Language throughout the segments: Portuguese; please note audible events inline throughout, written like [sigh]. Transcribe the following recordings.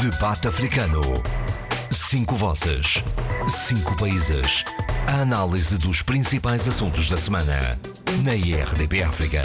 Debate Africano. Cinco vozes. Cinco países. A análise dos principais assuntos da semana. Na IRDP África.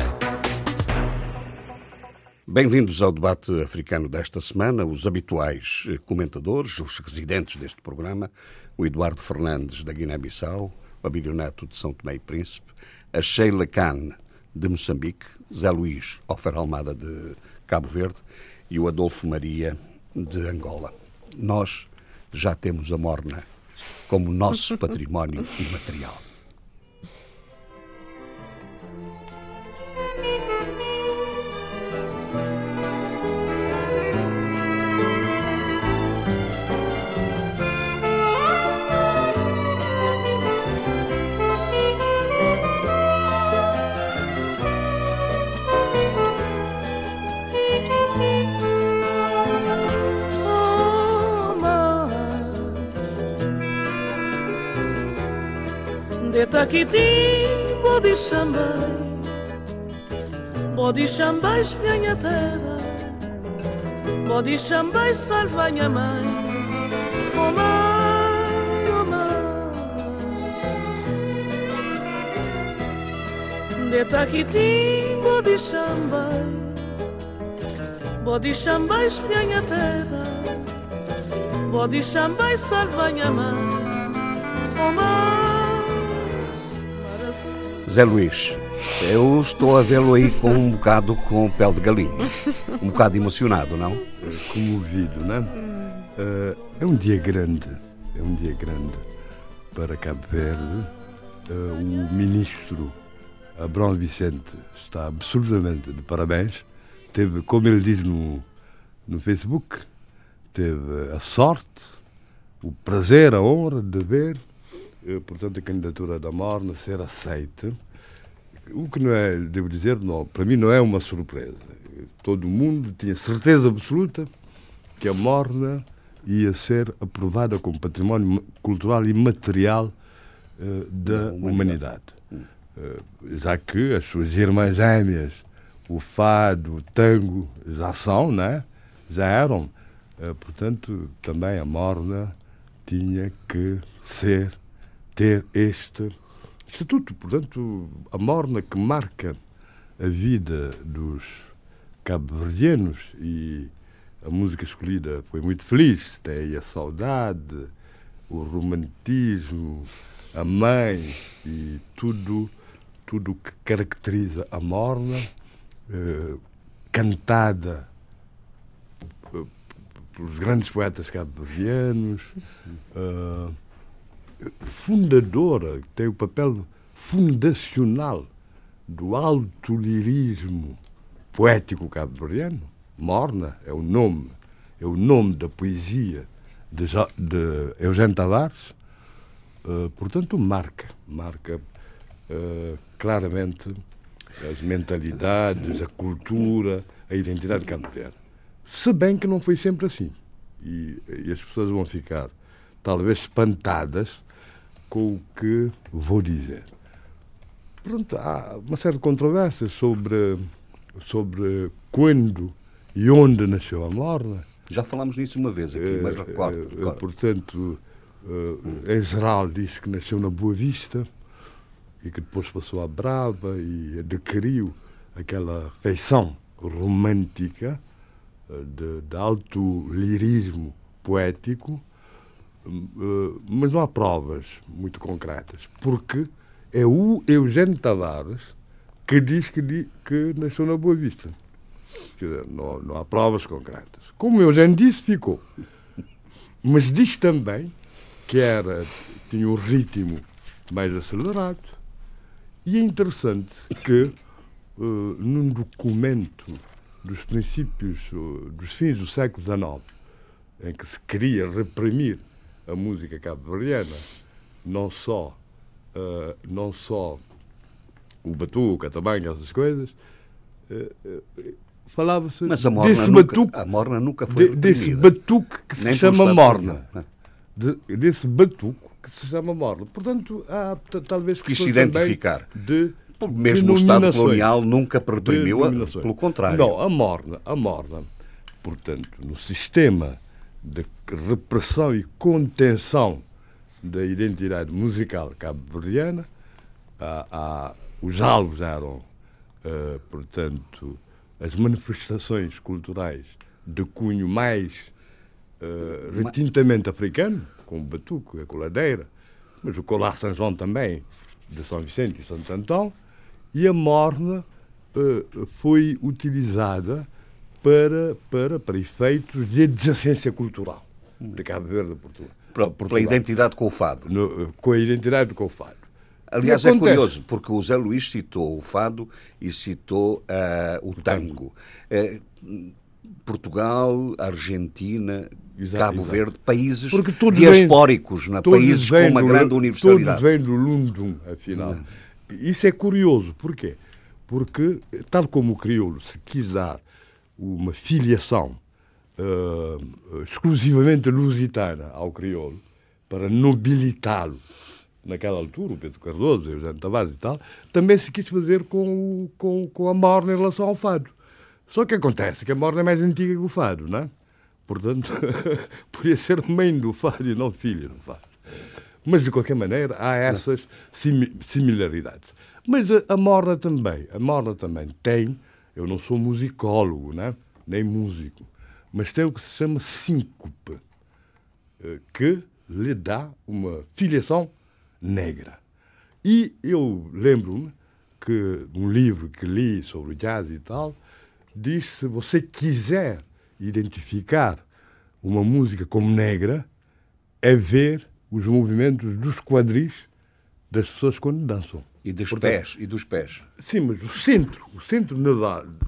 Bem-vindos ao debate africano desta semana. Os habituais comentadores, os residentes deste programa, o Eduardo Fernandes, da Guiné-Bissau, o Abílio Neto, de São Tomé e Príncipe, a Sheila Khan, de Moçambique, Zé Luís Ofer Almada, de Cabo Verde e o Adolfo Maria, de Angola. Nós já temos a morna como nosso [laughs] património imaterial. Taquitim, bodi chambai Bodi chambai espinha terra Bodi chambai salva minha mãe Oh mãe, oh mãe De Taquitim, bodi chambai Bodi chambai espinha terra Bodi chambai salva minha mãe Zé Luís, eu estou a vê-lo aí com um bocado com pele de galinha. Um bocado emocionado, não? Comovido, não é? é um dia grande, é um dia grande para Cabo Verde. o ministro Abrão Vicente está absolutamente de parabéns. Teve, como ele diz no, no Facebook, teve a sorte, o prazer, a honra de ver eh, portanto, a candidatura da Morna ser aceita, o que não é, devo dizer, não, para mim não é uma surpresa. Todo mundo tinha certeza absoluta que a Morna ia ser aprovada como património cultural e material uh, da, da, humanidade. humanidade. Uh, já que as suas irmãs gêmeas, o fado, o tango, já são, né? já eram. Uh, portanto, também a Morna tinha que ser ter este estatuto. Portanto, a morna que marca a vida dos cabo-verdianos e a música escolhida foi muito feliz. Tem a saudade, o romantismo, a mãe e tudo tudo que caracteriza a morna, eh, cantada eh, pelos grandes poetas cabo-verdianos. Eh, fundadora, tem o papel fundacional do alto lirismo poético cabo-verdiano. Morna é o nome, é o nome da poesia de, de Eugênio Tavares. Uh, portanto, marca, marca uh, claramente as mentalidades, a cultura, a identidade cabo-verdiana. Se bem que não foi sempre assim. E, e as pessoas vão ficar talvez espantadas com o que vou dizer. Pronto, há uma série de controvérsias sobre, sobre quando e onde nasceu a Morna. Já falámos nisso uma vez aqui, mas eh, recordo. Eh, recordo. Portanto, eh, em geral disse que nasceu na Boa Vista e que depois passou à Brava e adquiriu aquela feição romântica de, de alto lirismo poético eh, mas não há provas muito concretas, porque é o Eugênio Tavares que diz que, que nasceu na Boa Vista. Quer dizer, não, não há provas concretas. Como o Eugênio disse, ficou. Mas diz também que era, tinha um ritmo mais acelerado. E é interessante que, uh, num documento dos princípios, uh, dos fins do século XIX, em que se queria reprimir a música cabo-verdiana, não só, uh, não só o batuque, a tabanca, essas coisas, uh, uh, falava-se desse nunca, batuque. A morna nunca foi de, Desse batuque que se chama morna. De, desse batuque que se chama morna. Portanto, há talvez que se identificar. De, mesmo o Estado colonial nunca reprimiu, pelo contrário. Não, a morna, a morna, portanto, no sistema de repressão e contenção da identidade musical cabo-verdiana. os alvos eram, uh, portanto, as manifestações culturais de cunho mais retintamente africano, como o batuco, a coladeira, mas o colar São João também, de São Vicente e Santo Antão, e a morna foi utilizada para, para, para efeitos de adjacência cultural de Cabo Verde a Portugal. Para, pela identidade com o fado. No, com a identidade com o fado. Aliás, é curioso, porque o Zé Luís citou o fado e citou uh, o, o, tango. tango. Uh, Portugal, Argentina, exato, Cabo exato. Verde, países diaspóricos, vem, é? países com uma do, grande universalidade. Todos vêm do Lundum, afinal. Não. Isso é curioso. Porquê? Porque, tal como o crioulo se quis dar uma filiação uh, exclusivamente lusitana ao crioulo, para nobilitá-lo, naquela altura, o Pedro Cardoso, o Eugênio Tavares e tal, também se quis fazer com, com, com a morna em relação ao fado. Só que acontece que a morna é mais antiga que o fado, não é? Portanto, [laughs] podia ser mãe do fado e não filha do fado. Mas, de qualquer maneira, há essas similaridades. Mas a, a morna também, a morna também tem, eu não sou musicólogo, né? nem músico, mas tem o que se chama síncope, eh, que lhe dá uma filiação negra. E eu lembro-me que um livro que li sobre jazz e tal, diz se você quiser identificar uma música como negra, é ver os movimentos dos quadris das pessoas quando dançam. E dos Portanto, pés, e dos pés. Sim, mas o centro, o centro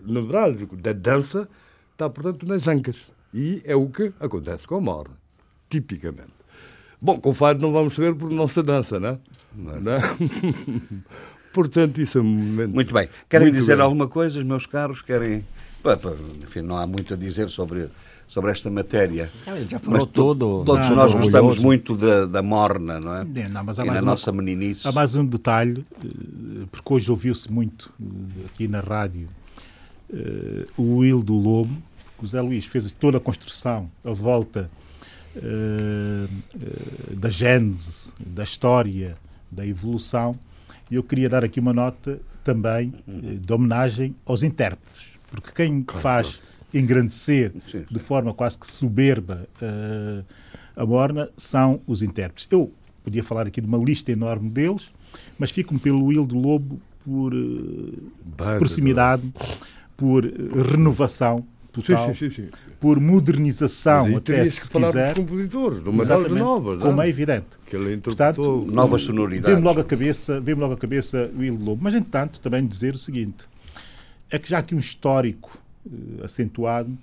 nevrálgico da dança está, portanto, nas ancas. E é o que acontece com a morra, tipicamente. Bom, com o fado não vamos saber porque não se dança, não é? Não. não? É? [laughs] portanto, isso é um momento. Muito bem. Querem muito dizer bem. alguma coisa, meus caros? Querem enfim, não há muito a dizer sobre, sobre esta matéria. Ele já falou mas todo. Todos nós gostamos muito da, da morna, não é? Não, mas há e na uma, nossa meninice. Há mais um detalhe, eh, porque hoje ouviu-se muito eh, aqui na rádio uh, o Will do Lobo, que o Zé Luís fez toda a construção, a volta uh, uh, da gênese, da história, da evolução. E eu queria dar aqui uma nota também de homenagem aos intérpretes porque quem claro, faz claro. Engrandecer Sim. de forma quase que soberba uh, a morna são os intérpretes. Eu podia falar aqui de uma lista enorme deles, mas fico-me pelo Will do Lobo por uh, proximidade, por uh, renovação total, sim, sim, por modernização até se quiser. Dos compositores, de uma novas, como é evidente. Que ele Portanto, novas sonoridades. Vem-me logo a cabeça, vem logo a cabeça o Will do Lobo. Mas, entanto, também dizer o seguinte: é que já aqui um histórico acentuado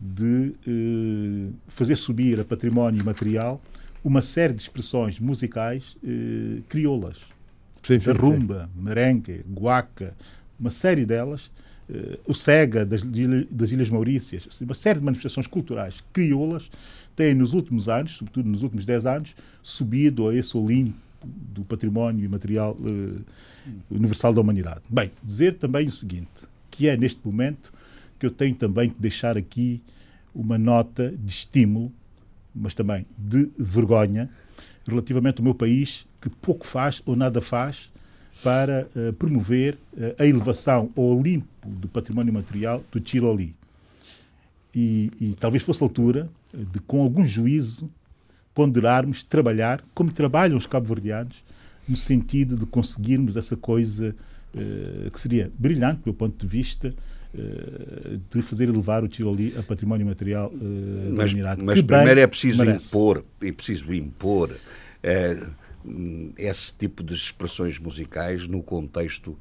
de uh, fazer subir a património material uma série de expressões musicais uh, crioulas. Sim, sim, rumba, sim. merengue, guaca, uma série delas, o Sega das, das Ilhas Maurícias, uma série de manifestações culturais crioulas têm nos últimos anos, sobretudo nos últimos 10 anos, subido a esse Olimpo do património material universal da humanidade. Bem, dizer também o seguinte: que é neste momento que eu tenho também que deixar aqui uma nota de estímulo, mas também de vergonha, relativamente ao meu país, que pouco faz ou nada faz para uh, promover uh, a elevação ao limpo do património material do Chiloli. E, e talvez fosse a altura de, com algum juízo, ponderarmos, trabalhar, como trabalham os cabo-verdianos, no sentido de conseguirmos essa coisa eh, que seria brilhante, do meu ponto de vista, uh, de fazer elevar o Tiroli a património material uh, mas, da humanidade. Mas primeiro é preciso merece. impor, é preciso impor esse tipo de expressões musicais no contexto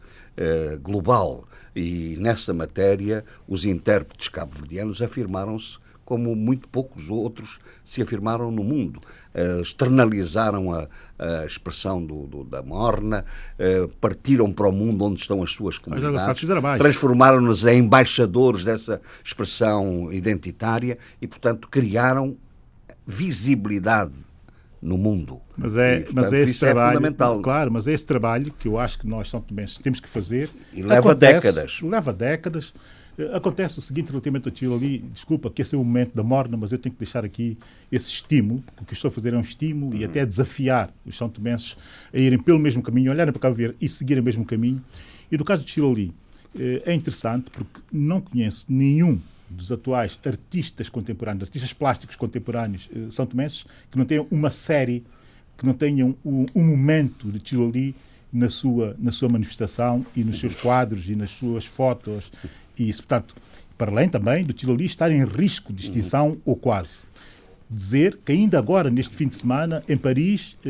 global. E nessa matéria, os intérpretes cabo-verdianos afirmaram-se como muito poucos outros se afirmaram no mundo. Uh, externalizaram a, a expressão do, do, da morna, uh, partiram para o mundo onde estão as suas comunidades, transformaram-nos em embaixadores dessa expressão identitária e, portanto, criaram visibilidade no mundo. Mas é, e, portanto, mas é esse trabalho, é fundamental. Claro, mas é esse trabalho que eu acho que nós também temos que fazer. E leva Acontece, décadas. Leva décadas Eh, Acontece o seguinte relativamente ao Chile ali, desculpa que esse é o momento da morna, mas eu tenho que deixar aqui esse estímulo, porque o que estou a fazer é um estímulo e até desafiar os são tomenses a irem pelo mesmo caminho, olharem para Cabo Verde e seguirem o mesmo caminho. E no caso do Chile ali, eh, é interessante porque não conheço nenhum dos atuais artistas contemporâneos, artistas plásticos contemporâneos eh, são tomenses, que não tenham uma série, que não tenham um, um momento de Chile ali na sua, na sua manifestação e nos seus quadros e nas suas fotos. E isso, portanto, para além também do ali estar em risco de extinção ou quase. Dizer que ainda agora, neste fim de semana, em Paris, eh,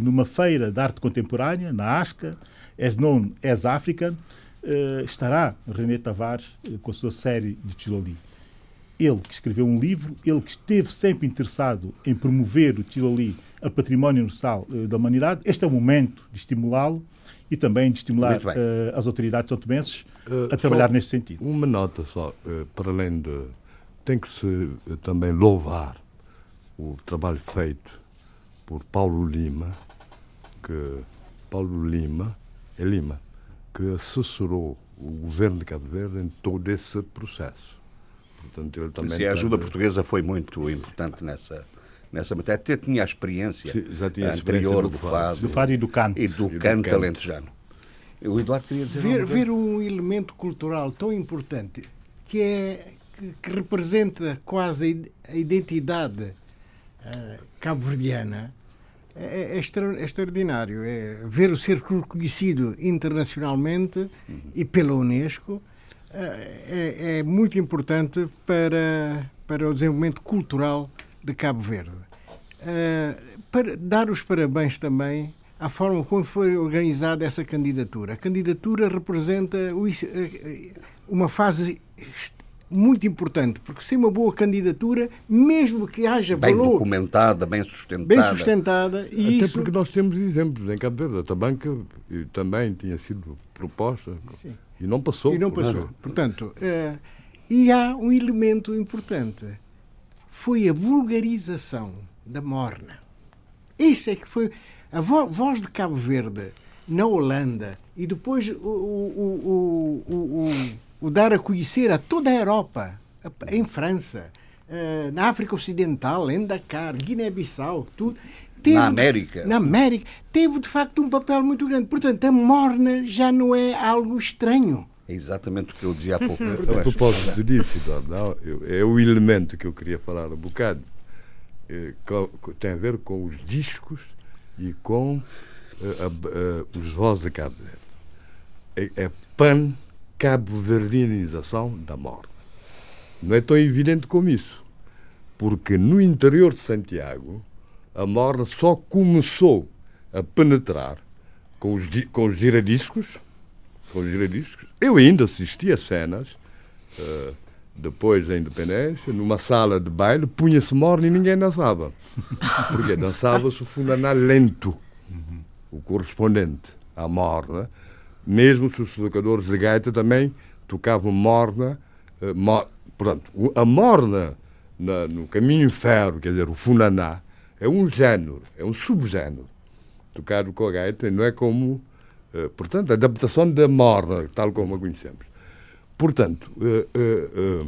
numa feira de arte contemporânea, na ASCA, As Known as African, eh, estará René Tavares eh, com a sua série de Chiloli. Ele que escreveu um livro, ele que esteve sempre interessado em promover o Chiloli a património universal eh, da humanidade. Este é o momento de estimulá-lo e também de estimular eh, as autoridades são-tomenses Eh, a trabalhar só nesse sentido. Uma nota só, eh, para além de. Tem que se eh, também louvar o trabalho feito por Paulo Lima, que Paulo Lima, é Lima, que assessorou o governo de Cabo Verde em todo esse processo. Portanto, ele também Se a ajuda tem- portuguesa foi muito importante nessa, nessa matéria. Até tinha a experiência Sim, já tinha anterior experiência do do fado. Do fado e do canto. e do do canto canto. alentejano. O Eduardo queria dizer Ver, ver um elemento cultural tão importante que é que, que representa quase a id- a identidade eh, cabo-verdiana é, é extra- é extraordinário. É ver o ser reconhecido internacionalmente e pela Unesco eh, é, é muito importante para, para o desenvolvimento cultural de Cabo Verde. Eh, para dar os parabéns também à forma como foi organizada essa candidatura. A candidatura representa is- eh, uma fase muito importante, porque sem uma boa candidatura, mesmo que haja Bem valor documentada, bem sustentada. bem sustentada, e Até isso porque nós temos exemplos em Cabo Verde. A Tabanca eh, também tinha sido proposta Sim. e não passou. E não passou. Portanto, eh, e há um elemento importante. Foi a vulgarização da morna. Isso é que foi a vo- voz de Cabo Verde na Holanda e depois o, o- o- o- o- o dar a conhecer a toda a Europa, em França, eh, na África Ocidental, em Dakar, Guiné-Bissau, tudo. teve Na América. na América, teve de facto um papel muito grande. Portanto, a morna já não é algo estranho. É exatamente o que eu dizia há pouco. [laughs] A propósito disso, Eduardo, não, eu- é o elemento que eu queria falar um bocado. eh, tem a ver com os discos e com a- a- os vozes de Cabo Verde. É, é pan-cabo-verdinização da morte. Não é tão evidente como isso. Porque no interior de Santiago, a morna só começou a penetrar com os, com os giradiscos, com os giradiscos. Eu ainda assisti a cenas, eh, depois da independência, numa sala de baile, punha-se morna e ninguém dançava. [laughs] Porque dançava-se o funaná lento, o correspondente à morna, mesmo se os tocadores de gaita também tocavam morna. eh, mo- Pronto, a morna na- no caminho ferro, quer dizer, o funaná, é um género, é um subgénero tocado com a gaita, não é como, eh, portanto, a adaptação da morna, tal como a conhecemos. Portanto, eh, eh, eh,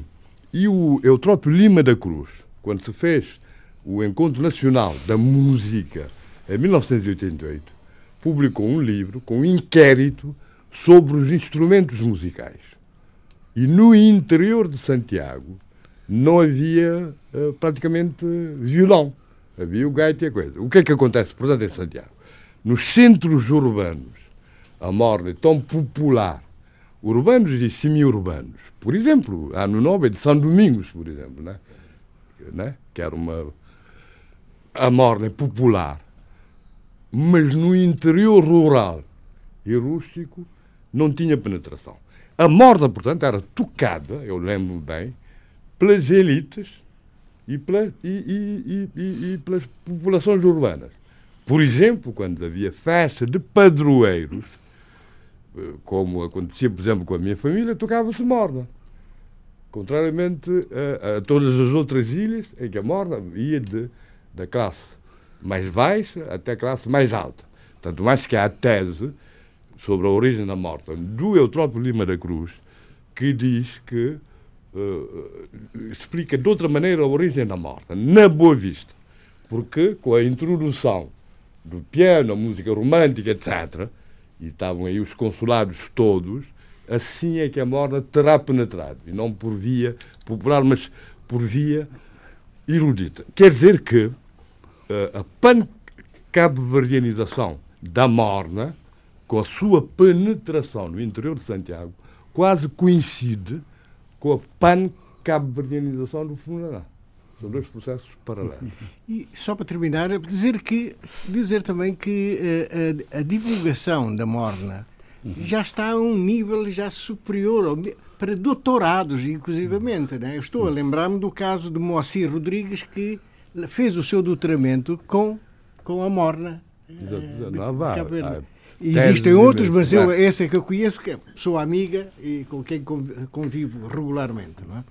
e o Eutrópio Lima da Cruz, quando se fez o Encontro Nacional da Música em 1988, publicou um livro com um inquérito sobre os instrumentos musicais. E no interior de Santiago não havia praticamente violão. Havia o gaita e a coisa. O que é que acontece, portanto, em Santiago? Nos centros urbanos, a morna é tão popular, urbanos e semi-urbanos. Por exemplo, há no Nobel de São Domingos, por exemplo, né? Né? que era uma. A morna é popular. Mas no interior rural e rústico não tinha penetração. A morna, portanto, era tocada, eu lembro bem, pelas elites e, pela, e, e, e, pelas populações urbanas. Por exemplo, quando havia festa de padroeiros, como acontecia, por exemplo, com a minha família, tocava-se morna. Contrariamente a, a todas as outras ilhas, em que a morna ia de, da classe mais baixa até a classe mais alta. Tanto mais que há a tese sobre a origem da morte do Eutrópio Lima da Cruz, que diz que uh, explica de outra maneira a origem da morte, na Boa Vista. Porque com a introdução do piano, a música romântica, etc., e estavam aí os consulados todos, assim é que a morna terá penetrado. E não por via popular, mas por via erudita. Quer dizer que uh, a pan-cabo-verdianização da morna, com a sua penetração no interior de Santiago, quase coincide com a pan-cabo-verdianização do funeral. São dois processos paralelos. [laughs] E só para terminar, dizer, que, dizer também que uh, a, a, divulgação da Morna uhum. já está a um nível já superior ao, para doutorados, inclusivamente. Né? Eu estou a lembrar-me do caso de Moacir Rodrigues, que fez o seu doutoramento com, com a Morna. Exato, exato. Não, vai, vai. Existem outros, mas eu, esse é que eu conheço, que sou amiga e com quem convivo regularmente. Não é?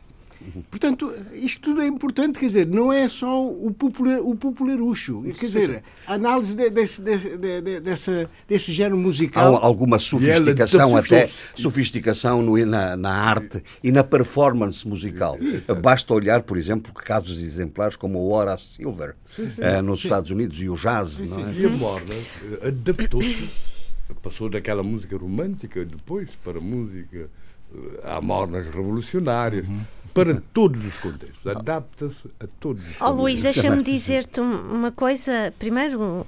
Portanto, isto tudo é importante, quer dizer, não é só o, popular, o popularucho. Quer dizer, a análise de, de, de, de, dessa, desse género musical. Há alguma sofisticação, até sofisticação no, na, na, arte e na performance musical. Basta olhar, por exemplo, casos exemplares como o Horace Silver sim, sim, uh, nos sim. Estados Unidos e o jazz. Não é? E a Morna adaptou-se, passou daquela música romântica depois para música. Há eh, mornas revolucionárias. Uhum para todos os contextos, adapta-se a todos os contextos. Oh, Luís, deixa-me dizer-te uma coisa. Primeiro,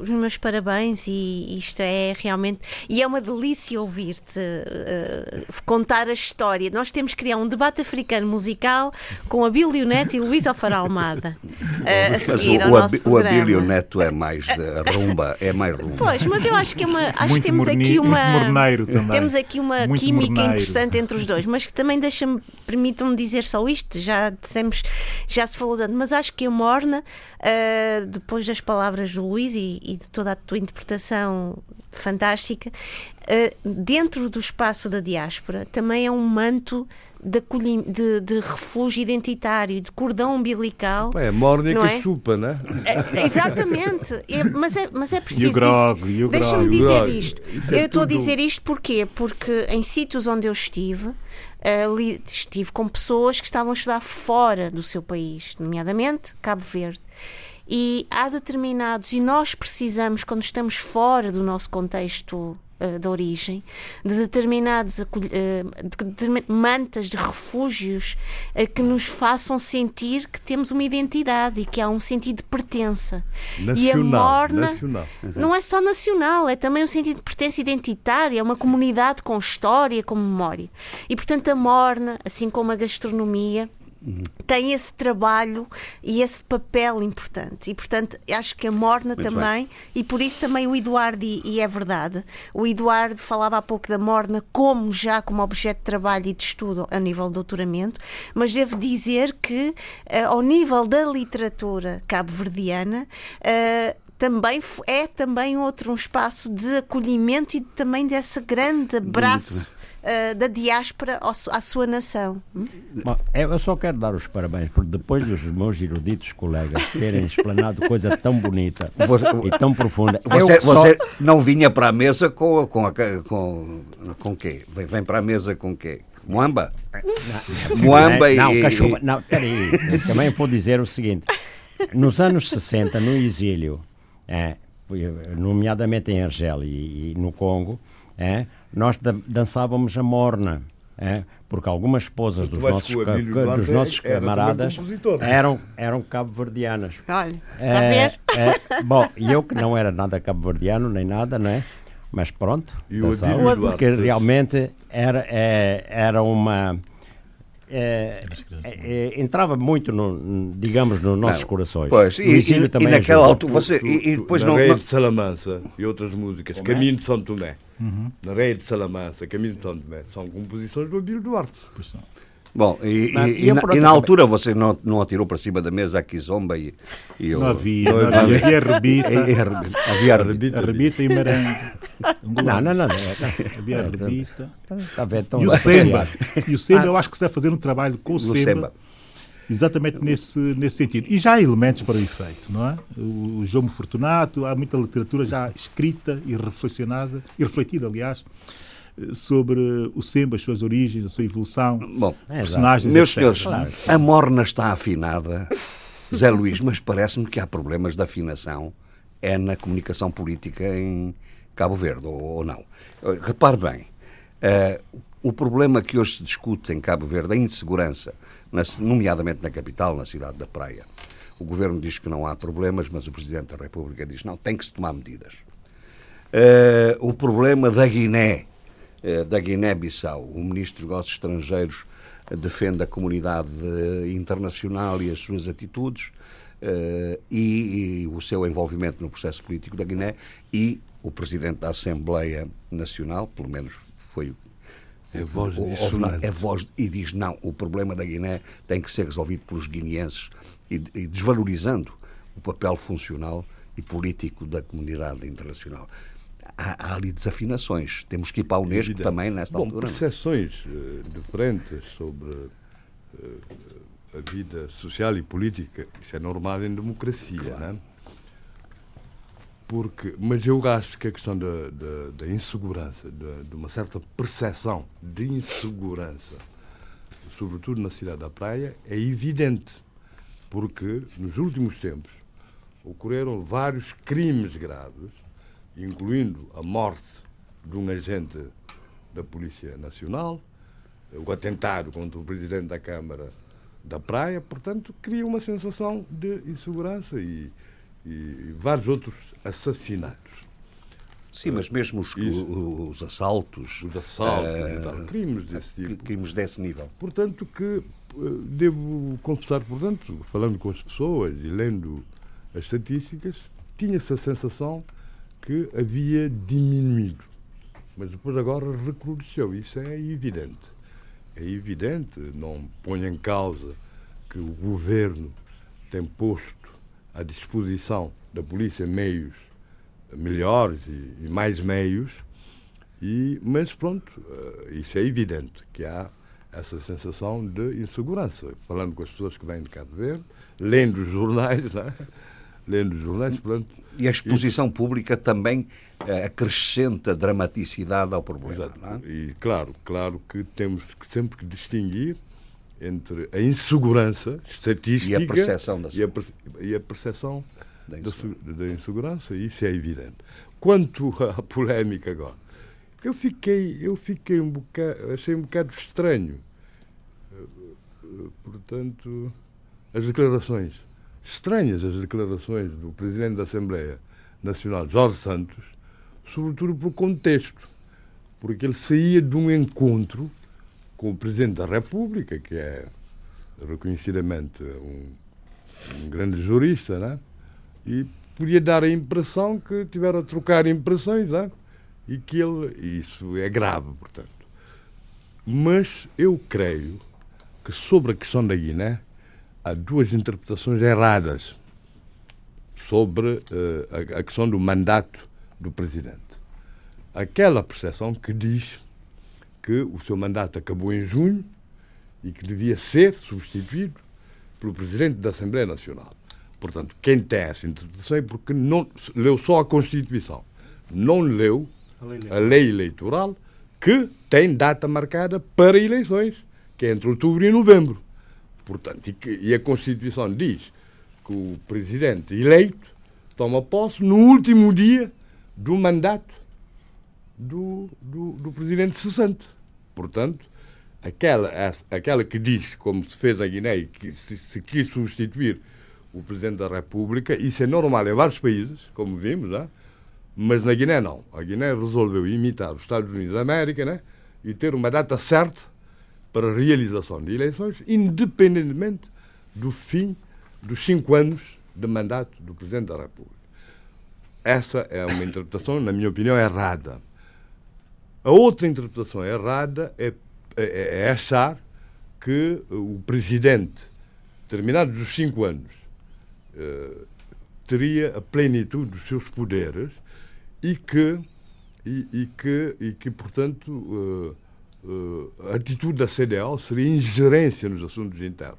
os meus parabéns, e isto é realmente. E é uma delícia ouvir-te uh, contar a história. Nós temos que criar um debate africano musical com Abílio Neto e Luís Alfaro Almada. [laughs] Uh, a seguir mas o, ao nosso o Abílio Neto é mais rumba, é mais rumba. Pois, mas eu acho que é uma. [laughs] Acho que temos morni, aqui uma. Temos aqui uma muito química morneiro. interessante entre os dois, mas que também deixa-me, permitam-me dizer só isto, já dissemos, já se falou tanto, mas acho que a Morna, uh, depois das palavras do Luís e, e, de toda a tua interpretação fantástica, uh, dentro do espaço da diáspora, também é um manto de, de, de, refúgio identitário, de cordão umbilical. é morna que é? chupa, não é? é exatamente. É, mas, é, mas é preciso. Deixa-me dizer isto. É eu estou a dizer isto porquê? Porque em sítios onde eu estive, ali estive com pessoas que estavam a estudar fora do seu país, nomeadamente Cabo Verde. E há determinados, e nós precisamos, quando estamos fora do nosso contexto uh, de origem, de determinados uh, de mantas de refúgios uh, que nos façam sentir que temos uma identidade e que há um sentido de pertença. Nacional, e a morna nacional. não é só nacional, é também um sentido de pertença identitária, é uma comunidade com história, com memória. E portanto a morna, assim como a gastronomia, tem esse trabalho e esse papel importante. E, portanto, acho que a Morna Muito também, bem. e por isso também o Eduardo, e, e, é verdade, o Eduardo falava há pouco da Morna como já como objeto de trabalho e de estudo a nível de doutoramento, mas devo dizer que, uh, ao nível da literatura cabo-verdiana, uh, também é também outro um espaço de acolhimento e também desse grande abraço uh, da diáspora à sua nação. Hum? Bom, eu só quero dar os parabéns, porque depois dos meus eruditos colegas terem explanado coisa tão bonita você, e tão profunda. Você, só... você, não vinha para a mesa com, com, com, com quê? Vem, vem para a mesa com quê? Moamba? Moamba e. Não, cachumba. Não, peraí. Também vou dizer o seguinte: nos anos 60, no exílio, é, nomeadamente em Argélia e, e no Congo, é, nós dançávamos a morna. É, porque algumas esposas dos nossos, dos nossos camaradas eram, eram cabo-verdianas. Olha, é, é, bom, e eu que não era nada cabo-verdiano nem nada, não é? Mas pronto, dançava, porque realmente era, é, era uma é, é, é, entrava muito, no, digamos, nos nossos não, corações. Pois, e, e, e naquela altura você. E, e depois na não. Rei de Salamança e outras músicas, Como Caminho de São Tomé. Uhum. Na Rei de Salamança, Caminho de São Tomé, são composições do Abílio Duarte. Pois são. Bom, e, e, e, na, e, na, altura você não, não atirou para cima da mesa a Kizomba e, e Não havia, [laughs] não, havia, havia rebita. havia rebita, rebita e merengue. [laughs] Não, não, não. Havia rebita. Tá e o Semba. E o Semba, eu acho que se deve fazer um trabalho com o Semba. Exatamente nesse, nesse sentido. E já há elementos para o efeito, não é? O João Fortunato, há muita literatura já escrita e reflexionada, e refletida, aliás, sobre o Semba, as suas origens, a sua evolução, Bom, personagens. Meus etc. senhores, a morna está afinada, Zé Luís, mas parece-me que há problemas de afinação é na comunicação política em Cabo Verde, ou, ou não. Repare bem, uh, o problema que hoje se discute em Cabo Verde, a insegurança, nomeadamente na capital, na cidade da Praia. O governo diz que não há problemas, mas o Presidente da República diz não, tem que se tomar medidas. Uh, o problema da Guiné, da Guiné-Bissau, o Ministro dos Negócios Estrangeiros defende a comunidade internacional e as suas atitudes e, e, o seu envolvimento no processo político da Guiné e o Presidente da Assembleia Nacional, pelo menos foi é voz, o, é voz e diz não, o problema da Guiné tem que ser resolvido pelos guineenses e, e desvalorizando o papel funcional e político da comunidade internacional. Há, há, ali desafinações. Temos que ir para a Unesco Evidente. também nesta Bom, altura. Percepções uh, diferentes sobre uh, a vida social e política, isso é normal em democracia, claro. não é? Porque, mas eu acho que a questão da, da, da insegurança, de, uma certa percepção de insegurança, sobretudo na cidade da Praia, é evidente. Porque nos últimos tempos ocorreram vários crimes graves, incluindo a morte de um agente da Polícia Nacional, o atentado contra o presidente da Câmara da Praia, portanto, cria uma sensação de insegurança e e vários outros assassinatos. Sim, mas mesmo os, os assaltos. Os assaltos, uh, crimes desse tipo. Crimes desse nível. Portanto, que eh, devo confessar, portanto, falando com as pessoas e lendo as estatísticas, tinha-se a sensação que havia diminuído. Mas depois agora recrudesceu. Isso é evidente. É evidente, não ponho em causa que o governo tem posto à disposição da polícia meios melhores e, mais meios, e, mas pronto, uh, isso é evidente que há essa sensação de insegurança. Falando com as pessoas que vêm de Cabo Verde, lendo os jornais, né? lendo os jornais, pronto. E a exposição pública também uh, acrescenta dramaticidade ao problema. É? E claro, claro que temos sempre que distinguir entre a insegurança estatística e a percepção da, e a, e a percepção da insegurança. Da, da insegurança. Isso é evidente. Quanto à [laughs] polémica agora, eu fiquei, eu fiquei um bocado, achei um bocado estranho. Portanto, as declarações, estranhas as declarações do Presidente da Assembleia Nacional, Jorge Santos, sobretudo pelo contexto, porque ele saía de um encontro com o Presidente da República, que é reconhecidamente um, um grande jurista, né? e podia dar a impressão que tiveram a trocar impressões, né? e que ele. Isso é grave, portanto. Mas eu creio que sobre a questão da Guiné há duas interpretações erradas sobre uh, a, a questão do mandato do Presidente. Aquela percepção que diz que o seu mandato acabou em junho e que devia ser substituído pelo Presidente da Assembleia Nacional. Portanto, quem tem essa interpretação é porque não leu só a Constituição, não leu a lei eleitoral, que tem data marcada para eleições, que é entre outubro e novembro. Portanto, e, que, e a Constituição diz que o Presidente eleito toma posse no último dia do mandato do, do, do presidente cessante. Portanto, aquela, aquela que diz, como se fez na Guiné, que se, se quis substituir o presidente da República, isso é normal em vários países, como vimos, né? mas na Guiné não. A Guiné resolveu imitar os Estados Unidos da América né? e ter uma data certa para a realização de eleições, independentemente do fim dos cinco anos de mandato do Presidente da República. Essa é uma interpretação, na minha opinião, errada. A outra interpretação errada é, é, é achar que o presidente, terminados os cinco anos, eh, teria a plenitude dos seus poderes e que, e, e que, e que portanto, uh, uh, a atitude da CDAO seria ingerência nos assuntos internos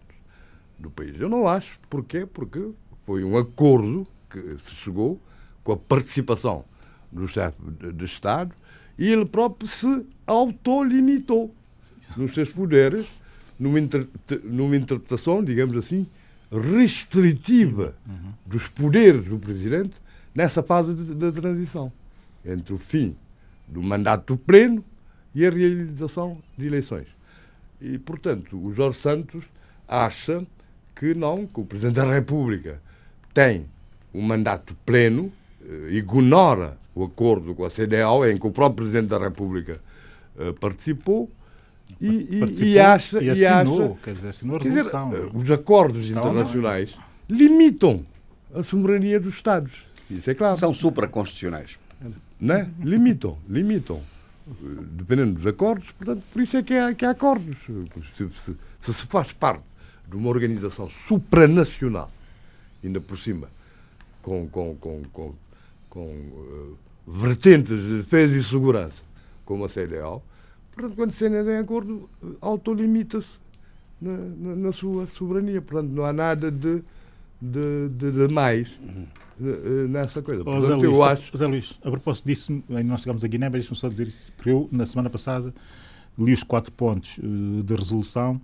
do país. Eu não acho. Porquê? Porque foi um acordo que se chegou com a participação do chefe de Estado e ele próprio se autolimitou nos seus poderes, numa, inter, numa interpretação, digamos assim, restritiva dos poderes do presidente nessa fase da transição, entre o fim do mandato pleno e a realização de eleições. E, portanto, o Jorge Santos acha que não, que o Presidente da República tem um mandato pleno, eh, ignora o acordo com a CDAO, em que o próprio Presidente da República participou, e, e, e, acha, e assinou, acha, quer dizer, assinou a resolução. Dizer, os acordos internacionais não. limitam a soberania dos Estados. Isso é claro. São supraconstitucionais. Não é? Limitam, limitam. Dependendo dos acordos, portanto, por isso é que há, que há acordos. Se, se, se se faz parte de uma organização supranacional, ainda por cima, com, com, com, com, com uh, vertentes de defesa e segurança, como a CDAO, Portanto, quando se entra em acordo, autolimita-se na, na, na, sua soberania. Portanto, não há nada de, de, de, de mais eh, nessa coisa. Portanto, oh, eu Luís, acho... Zé Luís, a propósito disso, nós chegamos a Guiné, mas deixa-me só dizer isso, porque eu, na semana passada, li os quatro pontos uh, de resolução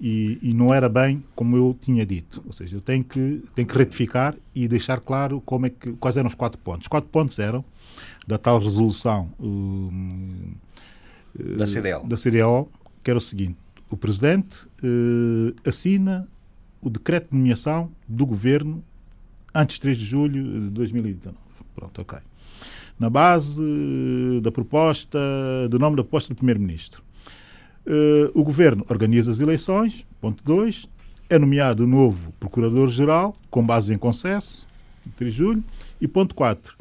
e, e, não era bem como eu tinha dito. Ou seja, eu tenho que, tenho que retificar e deixar claro como é que, quais eram os quatro pontos. Os quatro pontos eram da tal resolução uh, da CDO. Da CDO, que era o seguinte: o Presidente uh, assina o decreto de nomeação do Governo antes de 3 de julho de 2019. Pronto, ok. Na base da proposta, do nome da proposta do Primeiro-Ministro. Uh, o Governo organiza as eleições, ponto 2, é nomeado o novo Procurador-Geral, com base em consenso, 3 de julho, e ponto 4,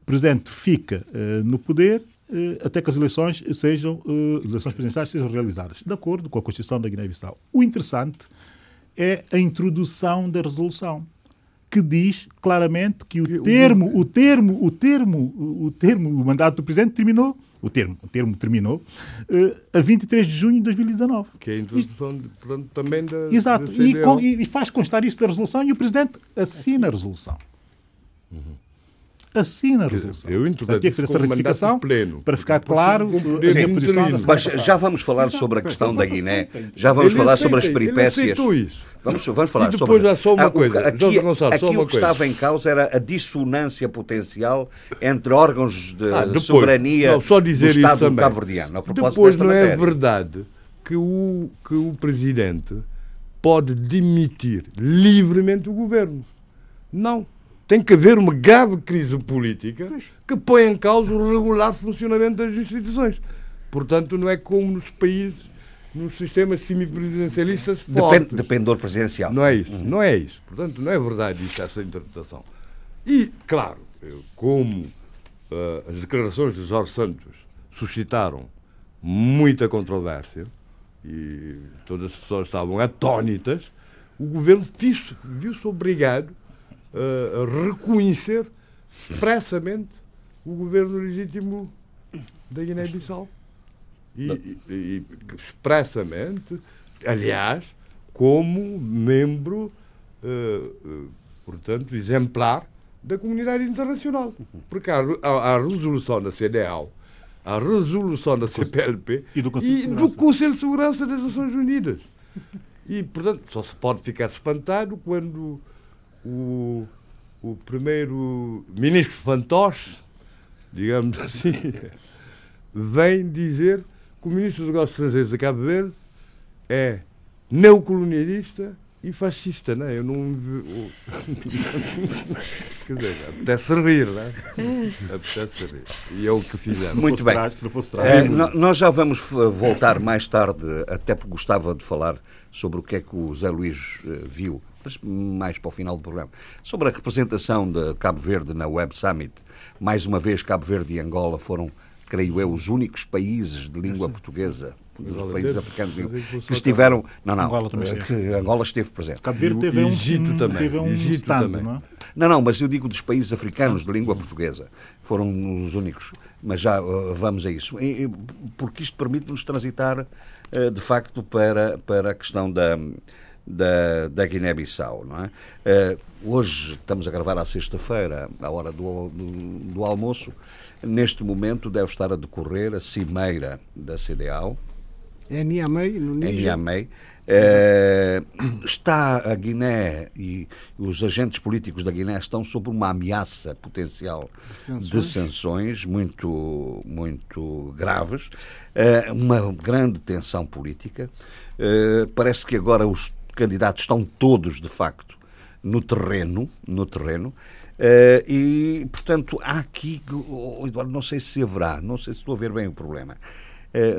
o Presidente fica uh, no poder eh, até que as eleições sejam eh, eleições presidenciais sejam realizadas, de acordo com a Constituição da Guiné-Bissau. O interessante é a introdução da resolução que diz claramente que o termo, o termo, o termo, o termo, o mandato do presidente terminou, o termo, o termo terminou uh, a 23 de junho de 2019. Que é a introdução de, pronto, também da Exato, da e, com, e, faz constar isso da resolução e o presidente assina a resolução. Uhum assina a resolução. Eu interpreto que fazer essa retificação pleno, para ficar claro sim, a posição da Mas já vamos falar sobre a questão da Guiné, já vamos falar sobre as peripécias. Vamos, vamos falar e depois sobre. Há só uma coisa. Aqui, Gonçalo, aqui só uma o que estava em causa era a dissonância potencial entre órgãos de ah, depois, soberania não, só dizer do Estado cabo-verdiano. Depois não é matéria. é verdade que o, que o Presidente pode demitir livremente o governo. Não tem que haver uma grave crise política que põe em causa o regular funcionamento das instituições. Portanto, não é como nos países, nos sistemas semipresidencialistas Depende, Dependor presidencial. Não é isso, uhum. não é isso. Portanto, não é verdade isso, essa interpretação. E, claro, como uh, as declarações de Jorge Santos suscitaram muita controvérsia e todas as pessoas estavam atónitas, o governo viu-se obrigado uh, reconhecer expressamente o governo legítimo da Guiné-Bissau. E, e, e, expressamente, aliás, como membro, uh, portanto, exemplar da comunidade internacional. Porque há, há, a resolução da CDAO, a resolução da CPLP e do Conselho, e do Conselho de Segurança das Nações Unidas. E, portanto, só se pode ficar espantado quando o, o primeiro ministro fantoche, digamos [laughs] assim, vem dizer que o ministro dos Negócios Estrangeiros de Cabo Verde é neocolonialista e fascista, não é? Eu não. [laughs] Quer dizer, apetece rir, não é? Apetece rir. E é o que fizemos. Muito bem. é, nós já vamos voltar mais tarde, até porque gostava de falar sobre o que é que o Zé Luís eh, viu mas mais para o final do programa, sobre a representação de Cabo Verde na Web Summit. Mais uma vez, Cabo Verde e Angola foram, creio eu, os únicos países de língua portuguesa dos países africanos que estiveram. Não, não, Angola, que Angola esteve presente. Cabo Verde teve um, Egito também. Teve um Egito também. Não, é? não, não, mas eu digo dos países africanos de língua portuguesa. Foram os únicos. Mas já uh, vamos a isso. Porque isto permite-nos transitar, uh, de facto, para, para a questão da da, da Guiné-Bissau. Não é? Uh, hoje estamos a gravar à sexta-feira, à hora do, do, do, almoço. Neste momento deve estar a decorrer a cimeira da CDAO. É Niamey, no Níger. É Niamey. Uh, está a Guiné e os agentes políticos da Guiné estão sob uma ameaça potencial de sanções, muito, muito graves, uh, uma grande tensão política. Uh, parece que agora os candidatos estão todos, de facto, no terreno, no terreno. Uh, e, portanto, há aqui, oh, Eduardo, não sei se haverá, não sei se estou a ver bem o problema,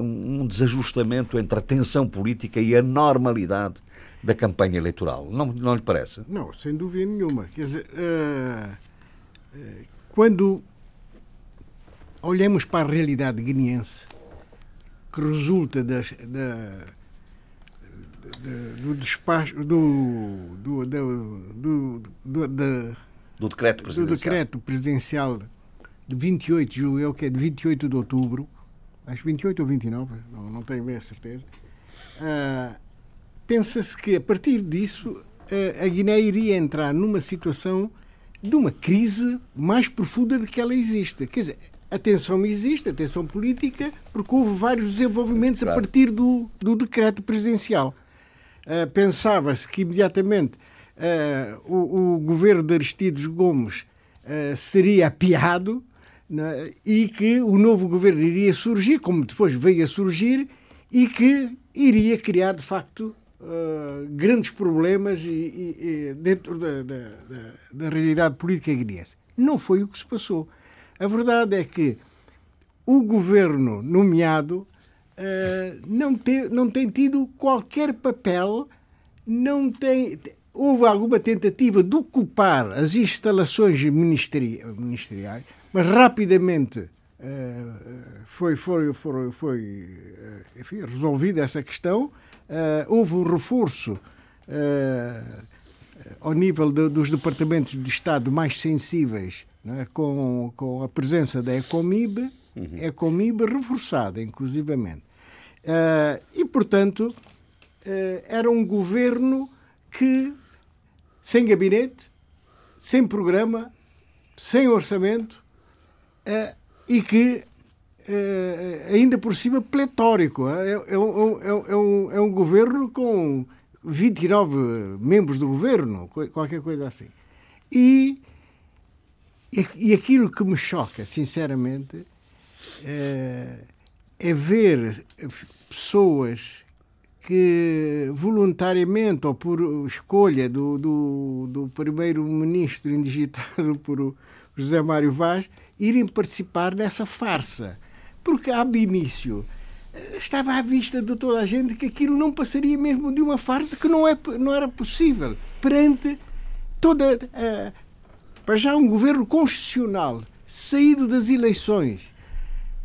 um desajustamento entre a tensão política e a normalidade da campanha eleitoral. Não, não lhe parece? Não, sem dúvida nenhuma. Quer dizer, uh, quando olhamos para a realidade guineense, que resulta das, da do despacho do do, do, do, do decreto presidencial. do decreto presidencial de 28 de julho, que é de 28 de outubro, acho 28 ou 29, não, não tenho bem a certeza. Uh, Pensa-se que a partir disso uh, a Guiné iria entrar numa situação de uma crise mais profunda do que ela existe. Quer dizer, a tensão existe, a tensão política, porque houve vários desenvolvimentos claro. a partir do, do decreto presidencial. Uh, Pensava-se que imediatamente o, o, governo de Aristides Gomes uh, seria apiado né, e que o novo governo iria surgir, como depois veio a surgir, e que iria criar, de facto, grandes problemas e, e, e dentro da, da, da, da realidade política guineense. Não foi o que se passou. A verdade é que o governo nomeado uh, não, te, não tem tido qualquer papel, não tem. Houve alguma tentativa de ocupar as instalações ministeri ministeriais, mas rapidamente uh, foi, foi, foi, foi uh, enfim, resolvida essa questão. houve um reforço ao nível de, dos departamentos de Estado mais sensíveis é? com, com a presença da Ecomib, uhum. Ecomib reforçada, inclusivamente. Uh, e, portanto, uh, era um governo que, sem gabinete, sem programa, sem orçamento uh, e que, ainda por cima, pletórico. É, é, um, é, um, é um governo com 29 membros do governo, qualquer coisa assim. E, e aquilo que me choca, sinceramente, é é ver pessoas que voluntariamente ou por escolha do, do, do primeiro-ministro indigitado [laughs] por José Mário Vaz irem participar nessa farsa. Porque, ab início, estava à vista de toda a gente que aquilo não passaria mesmo de uma farsa que não, é, não era possível perante toda. Uh, para já, um governo constitucional saído das eleições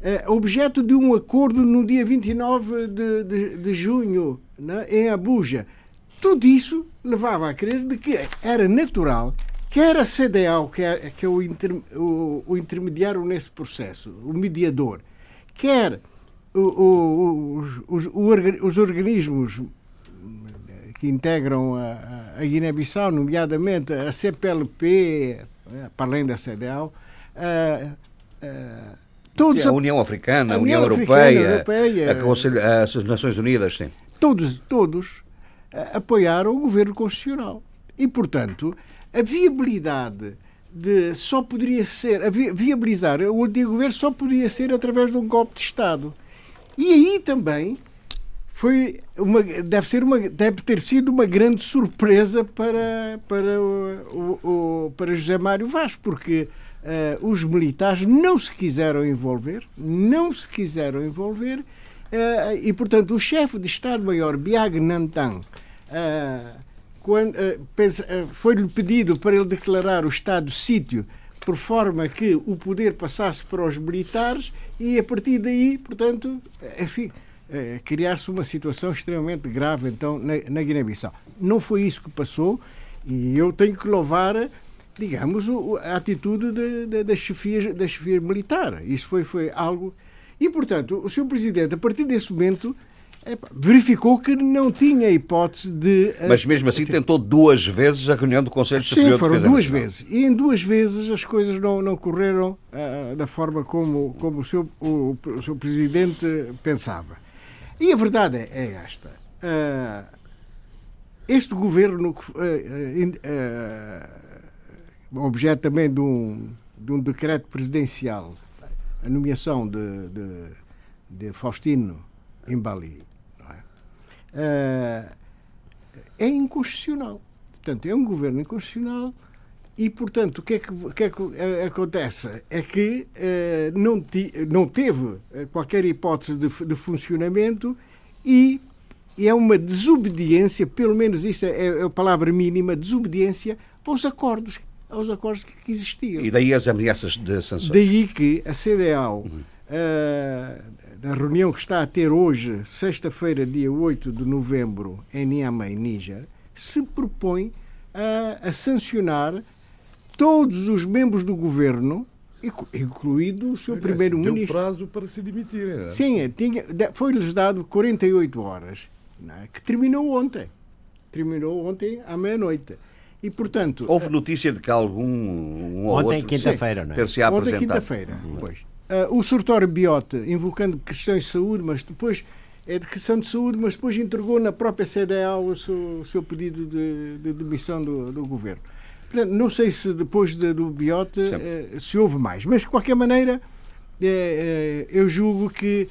é, objeto de um acordo no dia 29 de, de, de junho, né, em Abuja. Tudo isso levava a crer de que era natural quer a CDAO, que é, que é o, inter, o, o, intermediário nesse processo, o mediador, quer o, os, os, organismos que integram a, a Guiné-Bissau, nomeadamente a CPLP, eh, para além da CDAO, uh, uh, Todos sim, a União Africana, a, União, Europeia, Europeia a Conselho, as Nações Unidas, sim. Todos, todos uh, apoiaram o governo constitucional. E, portanto, a viabilidade de só poderia ser, a viabilizar o antigo governo só poderia ser através de um golpe de Estado. E aí também foi uma, deve, ser uma, deve ter sido uma grande surpresa para, para, o, o, para José Mário Vaz, porque uh, os militares não se quiseram envolver, não se quiseram envolver, uh, e portanto o chefe de Estado-Maior, Biag Nantan, uh, foi-lhe pedido para ele declarar o estado de sítio por forma que o poder passasse para os militares e a partir daí, portanto, enfim, criar-se uma situação extremamente grave então na, na Guiné-Bissau. Não foi isso que passou e eu tenho que louvar digamos, a atitude da chefia, da chefia militar. Isso foi, foi algo. E, portanto, o Sr. Presidente, a partir desse momento, verificou que não tinha hipótese de. Eh, Mas mesmo assim tentou duas vezes a reunião do Conselho Superior Sim, foram de duas vezes. E em duas vezes as coisas não, não correram uh, da forma como, como o, seu, o, o, seu presidente pensava. E a verdade é, é esta. Uh, este governo, uh, objeto também de um, de um decreto presidencial, a nomeação de, de, de Faustino em Bali, é? é inconstitucional. Portanto, é um governo inconstitucional e, portanto, o que é que, que, é que eh, acontece? É que eh, não, ti, não teve eh, qualquer hipótese de, de funcionamento e é uma desobediência, pelo menos isso é, é a palavra mínima, desobediência aos acordos, aos acordos que existiam. E daí as ameaças de sanções. Daí que a CDAO, uhum. uh, na reunião que está a ter hoje, sexta-feira, dia 8 de novembro, em Niamey, Níger, se propõe a, a sancionar todos os membros do governo, incluído o seu primeiro-ministro. Prazo para se demitirem. É? Sim, foi-lhes dado 48 horas, é? que terminou ontem. Terminou ontem à meia-noite. E, portanto... Houve notícia de que algum um Ontem, quinta-feira, não é? Ter-se Ontem, quinta-feira, pois. Uh, o Surtório Biote, invocando questões de saúde, mas depois é de questão de saúde, mas depois entregou na própria CDAO o seu, o seu pedido de, de demissão do, do governo. Portanto, não sei se depois de, do Biote eh, se houve mais, mas de qualquer maneira eh, eu julgo que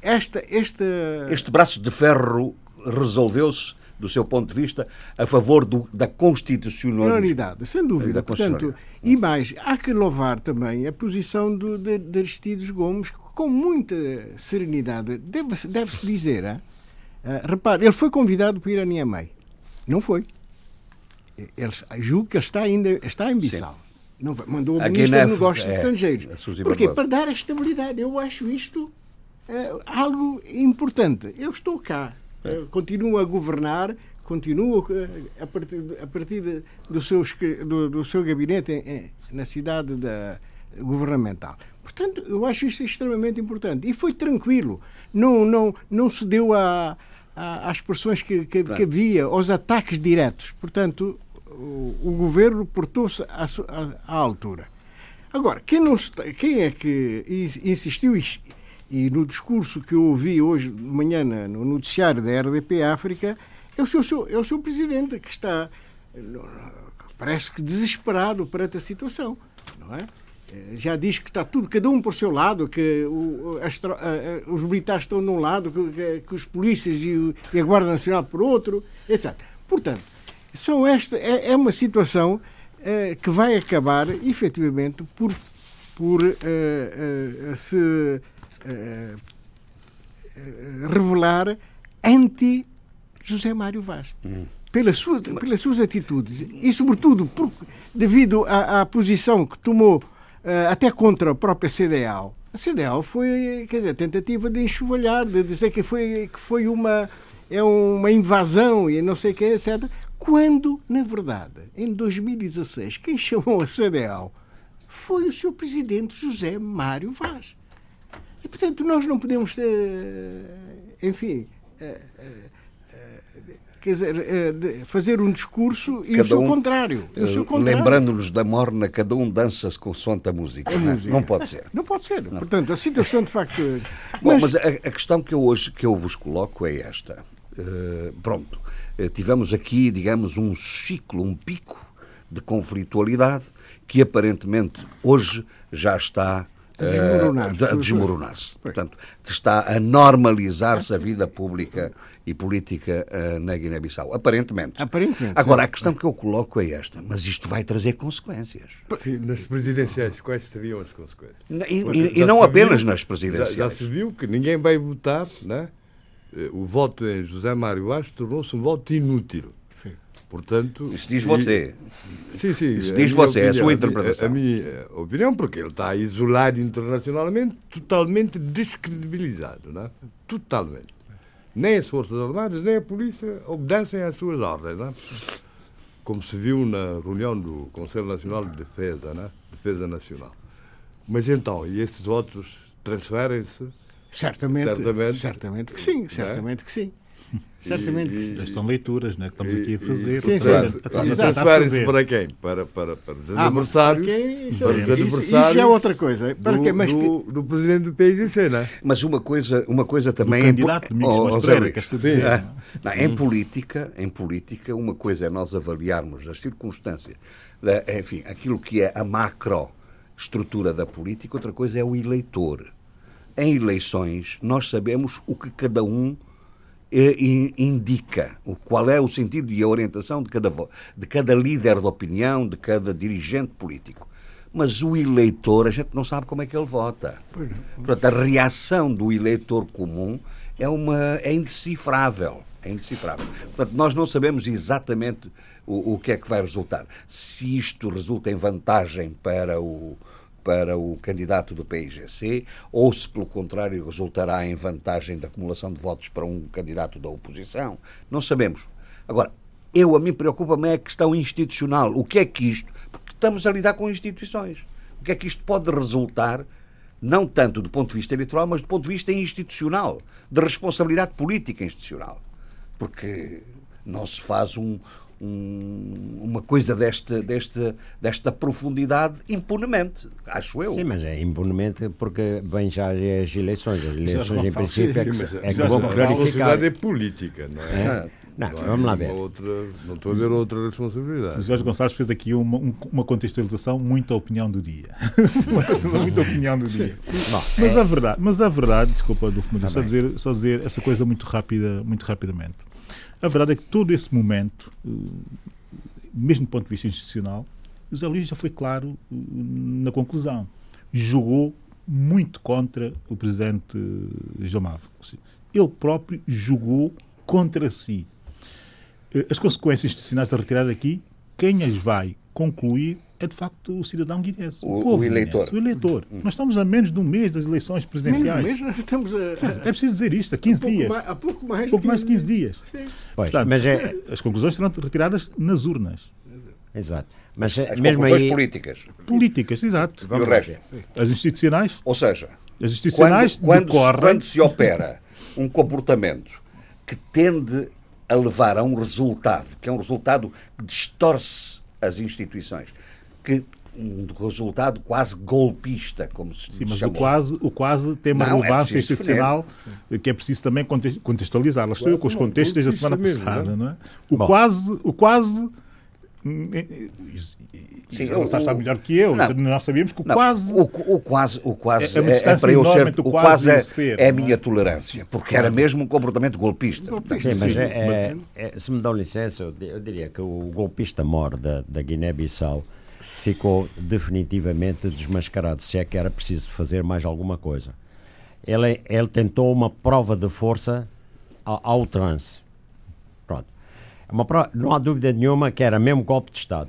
esta, esta... Este braço de ferro resolveu-se do seu ponto de vista, a favor do, da constitucionalidade. Sem dúvida. Portanto, e mais, há que louvar também a posição do, de, de Aristides Gomes, com muita serenidade. Deve-se deve dizer? Uh, repare, ele foi convidado para ir a Niamey. Não foi. Ele, julgo que ele está ainda está em Bissau. Não, mandou o a Ministro dos Negócios é, Estrangeiros. Porquê? Para dar a estabilidade. Eu acho isto uh, algo importante. Eu estou cá. Uh, continuo a governar, continuo uh, a partir, a partir de, do, seu, do, do seu gabinete em, na cidade da, governamental. Portanto, eu acho isso extremamente importante. E foi tranquilo. Não, não, não se deu a, a, às expressões que, que, claro. que havia, aos ataques diretos. Portanto, o, o governo portou-se à, à, à, altura. Agora, quem, não quem é que insistiu e, no discurso que eu ouvi hoje de manhã no noticiário da RDP África é o seu, é o seu presidente que está parece que desesperado perante a situação, não é? Eh, já diz que está tudo, cada um por seu lado, que o, as, os militares estão de um lado, que, que os polícias e, o, e, a Guarda Nacional por outro, etc. Portanto, são esta, é, é uma situação é, que vai acabar, efetivamente, por, por é, se revelar anti José Mário Vaz. Hum. Pelas suas, pelas suas atitudes e, sobretudo, por, devido à, à posição que tomou uh, até contra a própria CDAO. A CDAO foi, quer dizer, tentativa de enxovalhar, de dizer que foi, que foi uma, é uma invasão e não sei o que, etc. Quando, na verdade, em 2016, quem chamou a CDAO foi o seu presidente José Mário Vaz. Portanto, nós não podemos, enfim, quer dizer, eh, fazer um discurso e cada o seu um, contrário. Uh, Lembrando-nos da morna, cada um dança com a música. A não, é? música. não pode ser. Não pode ser. Não. Portanto, a situação de facto. [laughs] Bom, mas, mas a, a, questão que eu hoje que eu vos coloco é esta. Uh, pronto, uh, tivemos aqui, digamos, um ciclo, um pico de conflitualidade que aparentemente hoje já está desmoronar-se. Uh, desmoronar-se. Portanto, está a normalizar-se a vida pública e política uh, na Guiné-Bissau. Aparentemente. Aparentemente. Agora, a questão que eu coloco é esta: mas isto vai trazer consequências. Sim, nas presidenciais, quais seriam as consequências? E, e, e não apenas viu, nas presidenciais. Já, já, se viu que ninguém vai votar, né? O voto em José Mário Vaz tornou-se um voto inútil. Portanto, Isso diz você. E, sim, sim. Isso diz você, opinião, é a sua interpretação. A, a, minha opinião, porque ele está isolado internacionalmente, totalmente descredibilizado. Não é? Totalmente. Nem as Forças Armadas, nem a polícia obedecem às suas ordens. Não é? Como se viu na reunião do Conselho Nacional de Defesa, não é? Defesa Nacional. Mas então, e esses votos transferem-se Certamente, certamente, certamente que sim, certamente é? que sim. Certamente. E, e, são leituras né, que estamos aqui a fazer. Sim, sim. Transferem-se para quem? Para, para, para os ah, adversários. Para, isso, para os adversários isso, isso é outra coisa. Para do, quê? Mas do, que... do presidente do PIGC, não é? Mas uma coisa, uma coisa também. O candidato em, oh, oh, Zé, é, não, em, política, em política, uma coisa é nós avaliarmos as circunstâncias, da, enfim, aquilo que é a macro estrutura da política, outra coisa é o eleitor. Em eleições, nós sabemos o que cada um indica o qual é o sentido e a orientação de cada, de cada líder de opinião, de cada dirigente político. Mas o eleitor, a gente não sabe como é que ele vota. Portanto, a reação do eleitor comum é, uma, é indecifrável. É indecifrável. Portanto, nós não sabemos exatamente o, o que é que vai resultar. Se isto resulta em vantagem para o, para o candidato do PIGC, ou se, pelo contrário, resultará em vantagem da acumulação de votos para um candidato da oposição. Não sabemos. Agora, eu, a mim preocupa-me é a questão institucional. O que é que isto. Porque estamos a lidar com instituições. O que é que isto pode resultar, não tanto do ponto de vista eleitoral, mas do ponto de vista institucional, de responsabilidade política institucional. Porque não se faz um, um, uma coisa desta, desta, desta profundidade impunemente, acho eu. Sim, mas é impunemente porque vem já as eleições. As eleições, em princípio, é que, sim, é que vão verificar. é política, não é? Ah. Não, não, vamos lá ver. Outra, não estou a ver outra responsabilidade. O Jorge Gonçalves fez aqui uma, uma contextualização muito a opinião do dia. [laughs] muito a opinião do dia. Bom, mas, é... a verdade, mas a verdade, desculpa, do tá só, dizer, só dizer essa coisa muito rápida, muito rapidamente. A verdade é que todo esse momento, eh, mesmo do ponto de vista institucional, o Zé Luís já foi claro eh, na conclusão. Jogou muito contra o presidente João Mavo. Ele próprio jogou contra si. Eh, as consequências institucionais da retirada aqui, quem as vai concluir é de facto o cidadão guinense. O, o, o eleitor. o eleitor. Hum. Nós estamos a menos de um mês das eleições presidenciais. Menos, menos estamos a, é preciso dizer isto, há 15 dias. Mais, há pouco mais, pouco mais de 15 dias. Sim. Pois, Portanto, mas é... As conclusões serão retiradas nas urnas. Exato. Mas as mesmo conclusões aí... políticas. Políticas, exato. E o resto? As institucionais? Ou seja, as institucionais quando, quando, decorrem... quando se opera um comportamento que tende a levar a um resultado, que é um resultado que distorce as instituições, que um resultado quase golpista, como se Sim, mas o quase, o quase tem uma não, é relevância é institucional que é preciso também contextualizar. Estou eu com os contextos da semana passada. Não é? O, quase, o quase Sim, o, sabe melhor que eu. Não, nós sabíamos que o não, quase. O, o, quase, o quase é, é, é para eu ser. O quase é, ser, é a minha tolerância, porque era mesmo um comportamento golpista. golpista sim, mas é, é, se me dão licença, eu, eu diria que o golpista mor da, da Guiné-Bissau ficou definitivamente desmascarado, se é que era preciso fazer mais alguma coisa. Ele, ele tentou uma prova de força ao, ao trance. Pronto. Prova, não há dúvida nenhuma que era mesmo golpe de Estado.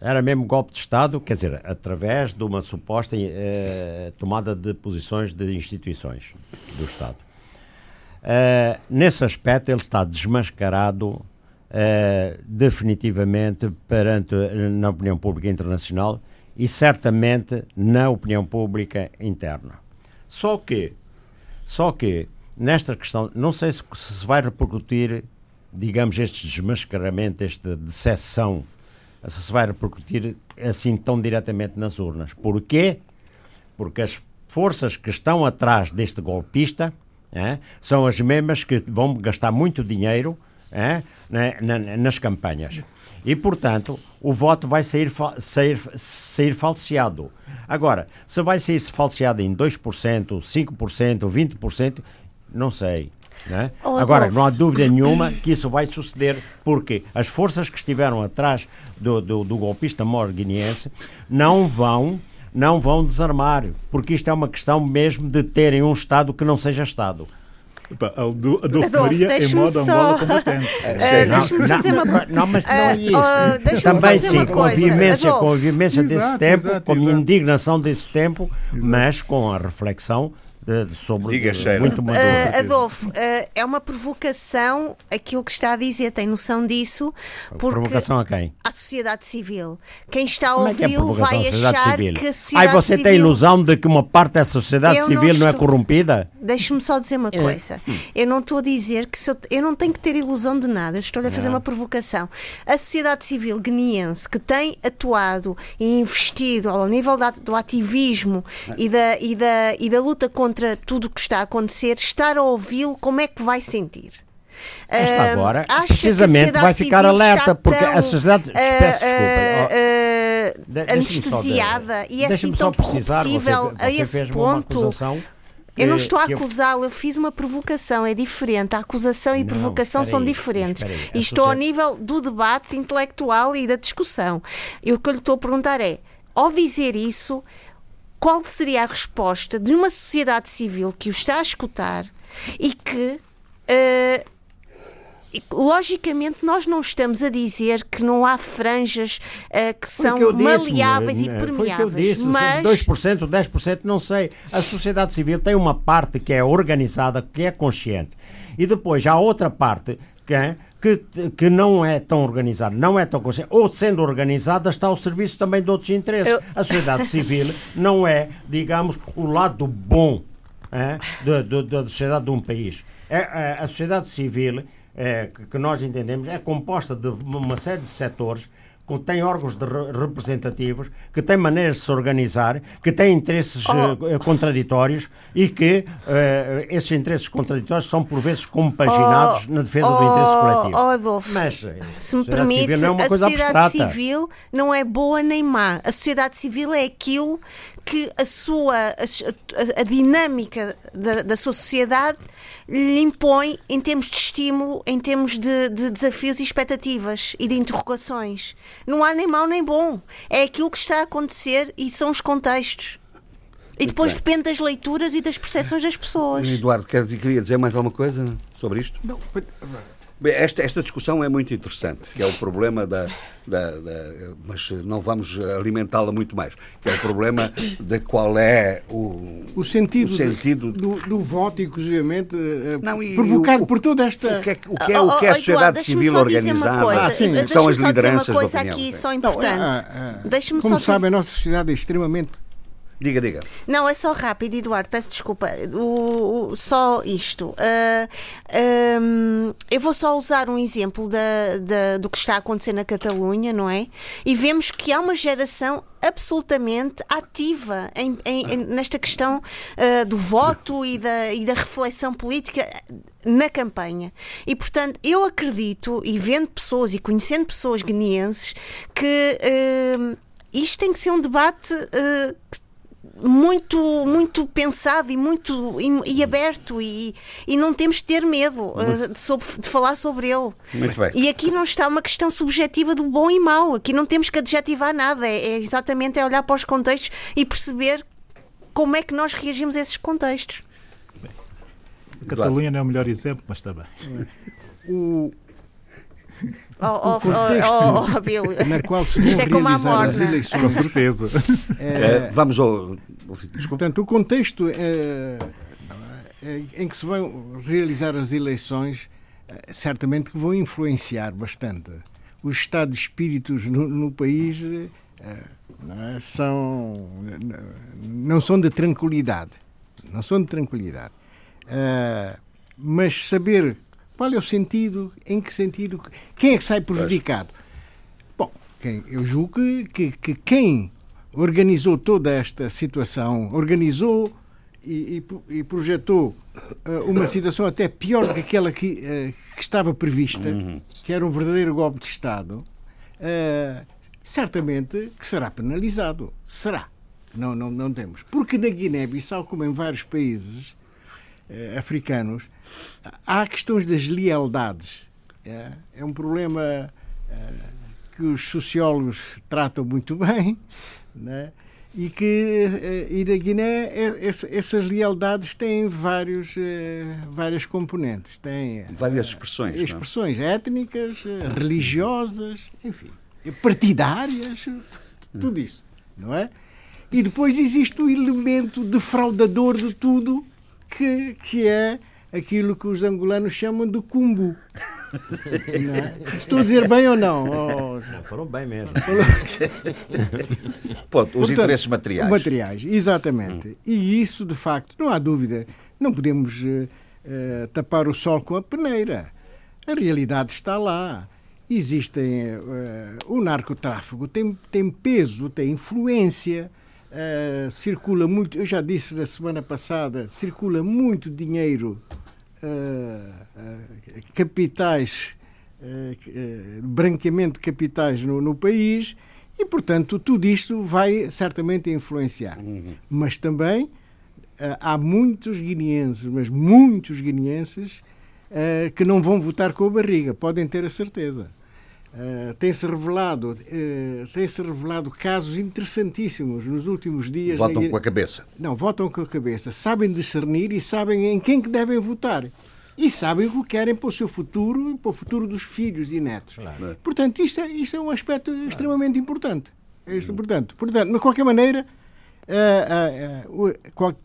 Era mesmo golpe de Estado, quer dizer, através de uma suposta eh, tomada de posições de instituições do Estado. Uh, nesse aspecto, ele está desmascarado uh, definitivamente perante na opinião pública internacional e certamente na opinião pública interna. Só que, só que nesta questão, não sei se, se vai repercutir, digamos, este desmascaramento, esta decepção, se se vai repercutir assim tão diretamente nas urnas. Porquê? Porque as forças que estão atrás deste golpista é, são as mesmas que vão gastar muito dinheiro é, na, na, nas campanhas. E, portanto, o voto vai sair, sair, sair falseado. Agora, se vai sair falseado em 2%, 5%, 20%, não sei. Né? Oh, Agora, não há dúvida nenhuma que isso vai suceder, porque as forças que estiveram atrás do, do, do golpista mor guineense não vão não vão desarmar, porque isto é uma questão mesmo de terem um Estado que não seja Estado. Adolfo Maria em modo só... moda combatente. Uh, [laughs] não, fazer uma... não, mas não é isso. Uh, Também sim, com a vivência, com a vivência desse exato, tempo, exato, com a indignação desse tempo, exato. mas com a reflexão sobre Diga, muito maduro. Uh, Adolfo, uh, é uma provocação aquilo que está a dizer, tem noção disso? Porque provocação a quem? À sociedade civil. Quem está a ouvi-lo é, é vai achar civil? que a sociedade Ai, você civil... tem a ilusão de que uma parte da sociedade eu civil não, estou... não é corrompida? Deixe-me só dizer uma é. coisa. É. Eu não estou a dizer que eu... eu... não tenho que ter ilusão de nada, estou-lhe a fazer não. uma provocação. A sociedade civil guineense que tem atuado e investido ao nível da, do ativismo e da, e, da, e da luta contra tudo o que está a acontecer, estar a ouvi-lo, como é que vai sentir? Esta agora, uh, precisamente, vai ficar alerta, porque a sociedade. Uh, peço desculpa. Uh, anestesiada e é assim tão corruptível a esse ponto. Eu não estou a acusá-lo, eu fiz uma provocação, é diferente. A acusação e não, provocação são aí, diferentes. Aí, e estou ao nível do debate intelectual e da discussão. E o que eu lhe estou a perguntar é: ao dizer isso, qual seria a resposta de uma sociedade civil que o está a escutar e que. Uh, logicamente nós não estamos a dizer que não há franjas uh, que são que maleáveis e permeáveis. Foi que eu disse, mas... 2%, 10%, não sei. A sociedade civil tem uma parte que é organizada, que é consciente. E depois há outra parte que é que, que não é tão organizada, não é tão consciente, ou sendo organizada, está ao serviço também de outros interesses. Eu... A sociedade civil não é, digamos, o lado bom é, da sociedade de um país. É, é, a sociedade civil é, que, que nós entendemos é composta de uma série de setores tem órgãos representativos, que tem maneiras de se organizar, que tem interesses oh. uh, contraditórios e que uh, esses interesses contraditórios são por vezes compaginados oh. na defesa oh. do interesse coletivo. Oh, Adolfo, Mas, se me permite, é a sociedade abstrata. civil não é boa nem má. A sociedade civil é aquilo que a sua a, a, dinâmica da, da sua sociedade lhe impõe em termos de estímulo, em termos de, de, desafios e expectativas e de interrogações. Não há nem mau nem bom. É aquilo que está a acontecer e são os contextos. E depois depende das leituras e das percepções das pessoas. Eduardo, queria dizer mais alguma coisa sobre isto? Não, esta, esta discussão é muito interessante, que é o problema da. Da, da mas não vamos alimentá-la muito mais, que é o problema de qual é o, o sentido, o sentido de, do, do voto, inclusivamente, eh, não, e, provocado o, por toda esta. O que é, o que é, o que é a sociedade civil organizada? Ah, sim. São as lideranças uma coisa aqui só importante. Não, ah, ah, como sabe, a nossa sociedade é extremamente Diga, diga. Não, é só rápido, Eduardo, peço desculpa. O, o só isto. Uh, ah, um, eu vou só usar um exemplo da, da, do que está a acontecer na Catalunha, não é? E vemos que há uma geração absolutamente ativa em, em, nesta questão uh, do voto e da, e da reflexão política na campanha. E, portanto, eu acredito, e vendo pessoas e conhecendo pessoas guineenses, que uh, isto tem que ser um debate uh, muito muito pensado e muito e, e aberto e, e não temos que ter medo uh, de, sobre, de, falar sobre ele. Muito bem. E aqui não está uma questão subjetiva do bom e mau. Aqui não temos que adjetivar nada. É, é exatamente é olhar para os contextos e perceber como é que nós reagimos a esses contextos. Bem, a Catalunha não é o melhor exemplo, mas está bem. O, Oh, oh, oh, oh, Bill. na qual se Isto é como a morte. Eleições. Com certeza. É, vamos ao. Portanto, o contexto é, é, em que se vão realizar as eleições é, certamente que vão influenciar bastante. Os estados de espíritos no, no país é, não, é, são, não são de tranquilidade. Não são de tranquilidade. É, mas saber qual é o sentido? Em que sentido? Quem é que sai prejudicado? Bom, quem, eu julgo que, que, que, quem organizou toda esta situação, organizou e, e, e projetou uh, uma situação até pior do que aquela que, uh, que estava prevista, uhum. que era um verdadeiro golpe de Estado, uh, certamente que será penalizado. Será. Não, não, não temos. Porque na Guiné-Bissau, como em vários países africanos, há questões das lealdades. É, é um problema é, que os sociólogos tratam muito [laughs] bem, né? e que é, e na Guiné é, essas lealdades têm vários, várias componentes. Têm várias expressões. Expressões não? étnicas, religiosas, enfim, partidárias, tudo isso, não é? E depois existe o elemento defraudador de tudo, que, que é aquilo que os angolanos chamam de cumbu. É? Estou a dizer bem ou não? Oh, não foram bem mesmo. [laughs] Ponto, os Portanto, interesses materiais. Materiais, exatamente. Hum. E isso, de facto, não há dúvida. Não podemos uh, uh, tapar o sol com a peneira. A realidade está lá. Existem. Uh, o narcotráfico tem, tem peso, tem influência. Uh, circula muito, eu já disse na semana passada, circula muito dinheiro, capitais, branqueamento de capitais no, no, país e, portanto, tudo isto vai certamente influenciar. Uhum. Mas também há muitos guineenses, mas muitos guineenses, que não vão votar com a barriga, podem ter a certeza. Uh, tem-se revelado, uh, tem-se revelado casos interessantíssimos nos últimos dias. Votam na... com a cabeça. Não, votam com a cabeça. Sabem discernir e sabem em quem que devem votar. E sabem o que querem para o seu futuro e para o futuro dos filhos e netos. Claro. Portanto, isto é, isto é um aspecto claro. extremamente importante. É isto, portanto, portanto, de qualquer maneira, uh,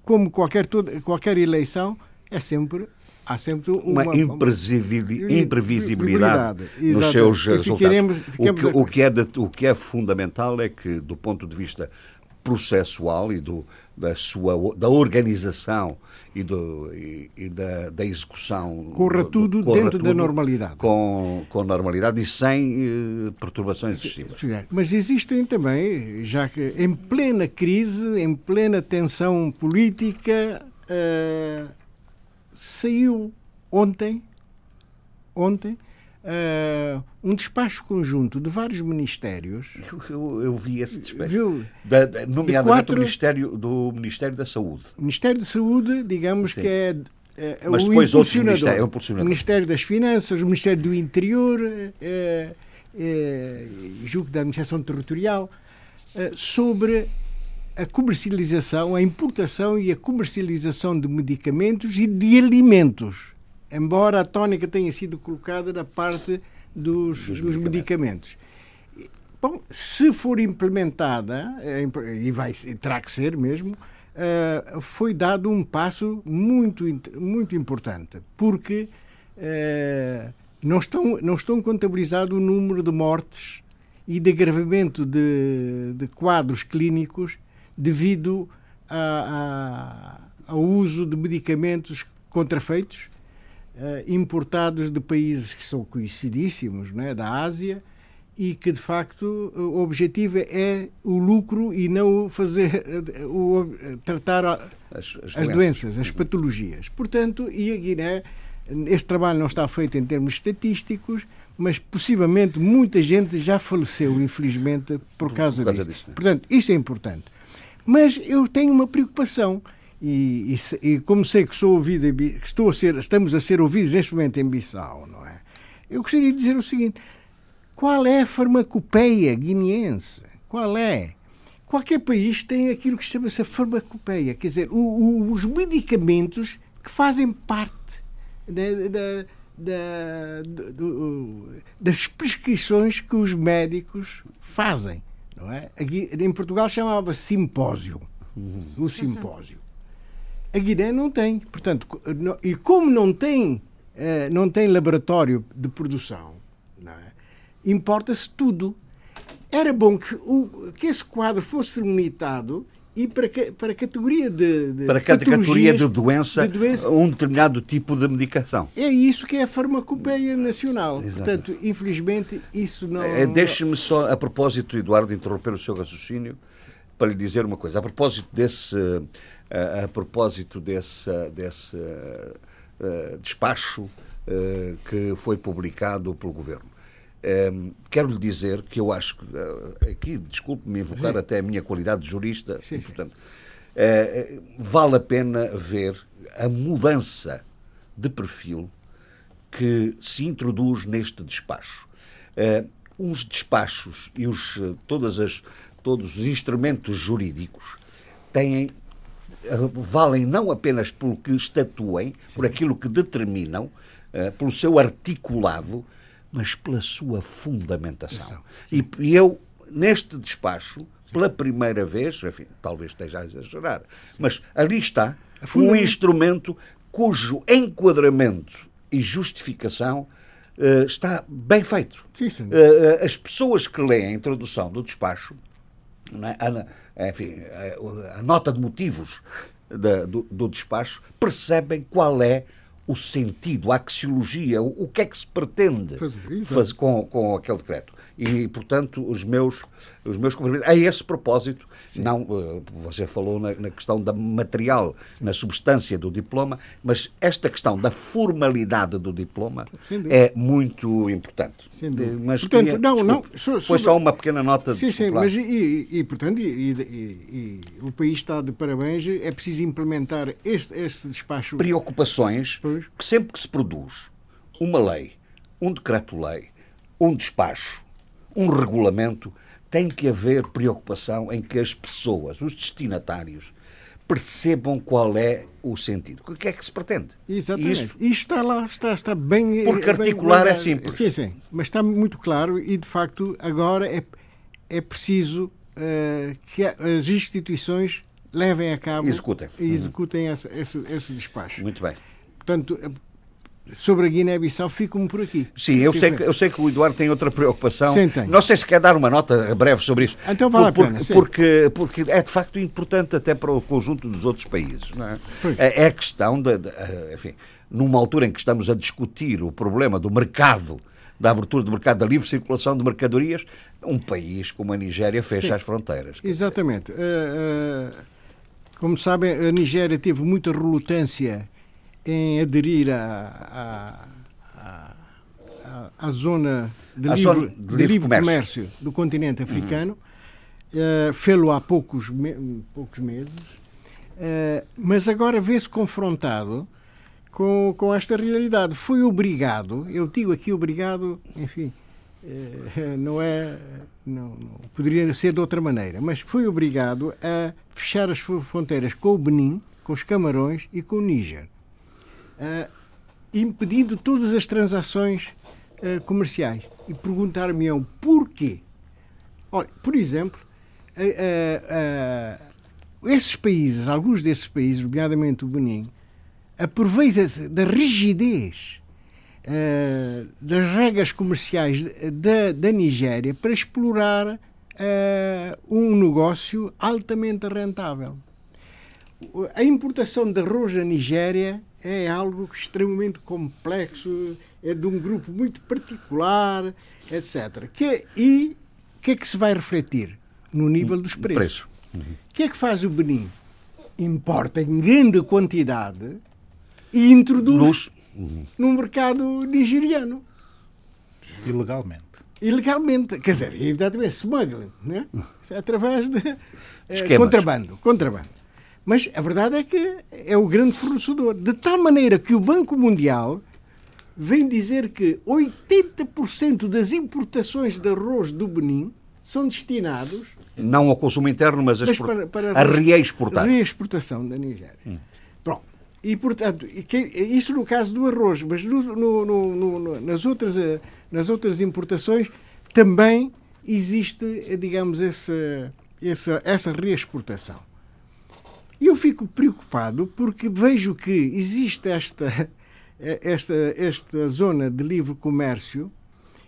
como qualquer, qualquer eleição, é sempre há sempre uma, uma imprevisibilidade nos seus resultados. o, que, o, que é de, o que é fundamental é que, do ponto de vista processual e do, da sua da organização e, do, e, e da, da, execução corra tudo corra dentro tudo da normalidade. com, com normalidade e sem uh, perturbações excessivas. mas existem também já que em plena crise em plena tensão política uh, saiu ontem, ontem uh, um despacho conjunto de vários ministérios. Eu, eu vi esse despacho. Viu? Da, da, nomeadamente quatro, do, Ministério, do Ministério da Saúde. O Ministério da Saúde, digamos Sim. que é. é Mas o depois outros ministérios. É o Ministério das Finanças, o Ministério do Interior, é, é, julgo da Administração Territorial, sobre a comercialização, a importação e a comercialização de medicamentos e de alimentos. Embora a tónica tenha sido colocada na parte dos, dos, dos medicamentos. Bom, se for implementada, é, e vai, terá que ser mesmo, uh, foi dado um passo muito, muito importante, porque uh, não, estão, não estão contabilizado o número de mortes e de agravamento de, de quadros clínicos devido a, a, ao uso de medicamentos contrafeitos uh, importados de países que são conhecidíssimos, né, da Ásia, e que de facto o objetivo é o lucro e não fazer o, tratar as, as, as doenças. doenças, as patologias. Portanto, e a Guiné, este trabalho não está feito em termos estatísticos, mas possivelmente muita gente já faleceu, infelizmente, por causa, por causa disso. disso. Né? Portanto, isso é importante. Mas eu tenho uma preocupação. E, e, e como sei que sou ouvido, estou a ser, estamos a ser ouvidos neste momento em Bissau, não é? Eu gostaria de dizer o seguinte: qual é a farmacopeia guineense? Qual é? Qualquer país tem aquilo que chama-se farmacopeia, quer dizer, o, o, os medicamentos que fazem parte da, da, da, das prescrições que os médicos fazem. Não é? Aqui, em Portugal chamava simpósio. O simpósio. A Guiné não tem. Portanto, e como não tem, eh, não tem laboratório de produção, é? importa-se tudo. Era bom que, o, que esse quadro fosse limitado e para, para a categoria de, de para cada categoria de doença, de doença, um determinado tipo de medicação. É isso que é a farmacopeia nacional. Exato. Portanto, infelizmente, isso não. É, Deixe-me só, a propósito, Eduardo, interromper o seu raciocínio para lhe dizer uma coisa. A propósito desse, a, a propósito desse, desse uh, despacho uh, que foi publicado pelo governo. Um, quero lhe dizer que eu acho que, uh, aqui, desculpe-me invocar Sim. até a minha qualidade de jurista, Sim. e, portanto, uh, vale a pena ver a mudança de perfil que se introduz neste despacho. Uh, os despachos e os, todas as, todos os instrumentos jurídicos têm valem não apenas pelo que estatuem, Sim. por aquilo que determinam, pelo seu articulado, mas pela sua fundamentação. E, e eu, neste despacho, Sim. pela primeira vez, enfim, talvez esteja a exagerar, Sim. mas ali está um instrumento cujo enquadramento e justificação uh, está bem feito. Sim, sim. Uh, as pessoas que leem a introdução do despacho, é? a, enfim, a, a, nota de motivos da, do, do, despacho, percebem qual é o sentido, a axiologia, o, o que é que se pretende fazer, fazer com, com aquele decreto. E, portanto, os meus, os meus cumprimentos. A esse propósito, Sim. Não, eh, você falou na, na questão da material, Sim. na substância do diploma, mas esta questão da formalidade do diploma é muito importante. Mas portanto, queria, não, não, so, foi só uma pequena nota. Sim, sim, mas e, e portanto, e, e, o país está de parabéns, é preciso implementar este, este despacho. Preocupações pois. que sempre que se produz uma lei, um decreto-lei, um despacho, um regulamento, tem que haver preocupação em que as pessoas, os destinatários, percebam qual é o sentido. O que é que se pretende? Exatamente. Isto, Isto está lá, está, está bem. Porque articular bem, é simples. Sim, sim. Mas está muito claro e, de facto, agora é, é preciso uh, que as instituições levem a cabo. Executem. E executem esse, esse, esse despacho. Muito bem. Portanto, sobre a Guiné-Bissau ficam por aqui. Sim, eu sei, que, eu sei que o Eduardo tem outra preocupação. Sim, tem. Não sei se quer dar uma nota breve sobre isso. Então vale por, a pena, porque, porque é de facto importante até para o conjunto dos outros países. Não é? é, é a questão, de, de, eh, enfim, numa altura em que estamos a discutir o problema do mercado, da abertura do mercado, da livre circulação de mercadorias, um país como a Nigéria fecha Sim, as fronteiras. Exatamente. Uh, uh, como sabem, a Nigéria teve muita relutância em aderir à, à, à, à zona de livre, zona de livre, livre comércio. comércio. do continente africano. Uhum. Uh, Fê-lo há poucos, me, poucos meses. Uh, mas agora vê-se confrontado com, com esta realidade. Foi obrigado, eu digo aqui obrigado, enfim, uh, [laughs] não é. Não, não, poderia ser de outra maneira, mas foi obrigado a fechar as fronteiras com o Benin, com os Camarões e com o Níger uh, impedindo todas as transações uh, comerciais. E perguntar-me-ão porquê. Olha, por exemplo, uh, esses países, alguns desses países, nomeadamente o Benin, aproveitam-se da rigidez das regras comerciais da, da Nigéria para explorar um negócio altamente rentável. A importação de arroz à Nigéria é algo extremamente complexo, é de um grupo muito particular, etc. Que, é, e o que é que se vai refletir? No nível dos preços. Preço. Uhum. O que é que faz o Benin? Importa em grande quantidade e introduz uhum. no mercado nigeriano. Ilegalmente. Ilegalmente. Quer dizer, evidentemente, smuggling, né? [laughs] É através de eh, contrabando. Contrabando. Mas a verdade é que é o grande fornecedor. De tal maneira que o Banco Mundial vem dizer que 80% das importações de arroz do Benin são destinados. Não ao consumo interno, mas, mas para, para a reexportar. reexportação da Nigéria. Hum. Pronto. E, portanto, isso no caso do arroz, mas no, no, no, nas, outras, eh, nas outras importações também existe, digamos, essa, essa, essa reexportação. E eu fico preocupado porque vejo que existe esta, esta, esta zona de livre comércio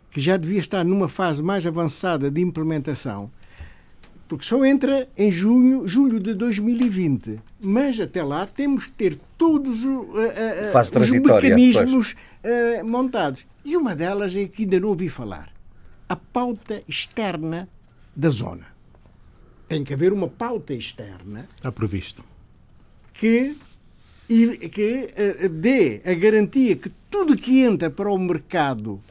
que já devia estar numa fase mais avançada de implementação, porque só entra em junho, julho de 2020. Mas até lá temos que ter todos uh, uh, os mecanismos uh, montados. E uma delas é que ainda não ouvi falar: a pauta externa da zona tem que haver uma pauta externa. Está previsto. Que, que uh, dê a garantia que tudo que entra para o mercado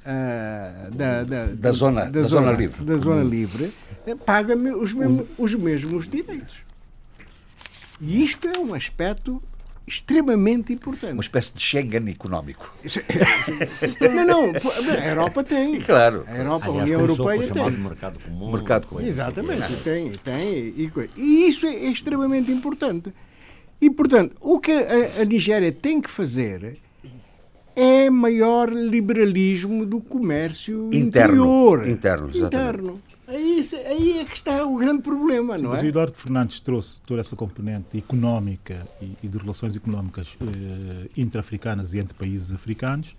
uh, da, da, da, zona, da, da zona, zona, livre, da zona livre uh, paga os mesmos, os mesmos direitos. E isto é um aspecto extremamente importante. Uma espécie de Schengen económico. não, não, a Europa tem. Claro. A Europa, Aliás, a União Europeia tem. mercado comum. Mercado comum. Exatamente, tem, tem. E, e, isso é extremamente importante. E, portanto, o que a, a Nigéria tem que fazer é maior liberalismo do comércio interno. interior. Interno, exatamente. Interno. Aí, aí é que está o grande problema, não Mas é? o Eduardo Fernandes trouxe toda essa componente económica e, e de relações económicas eh, intra-africanas e entre países africanos,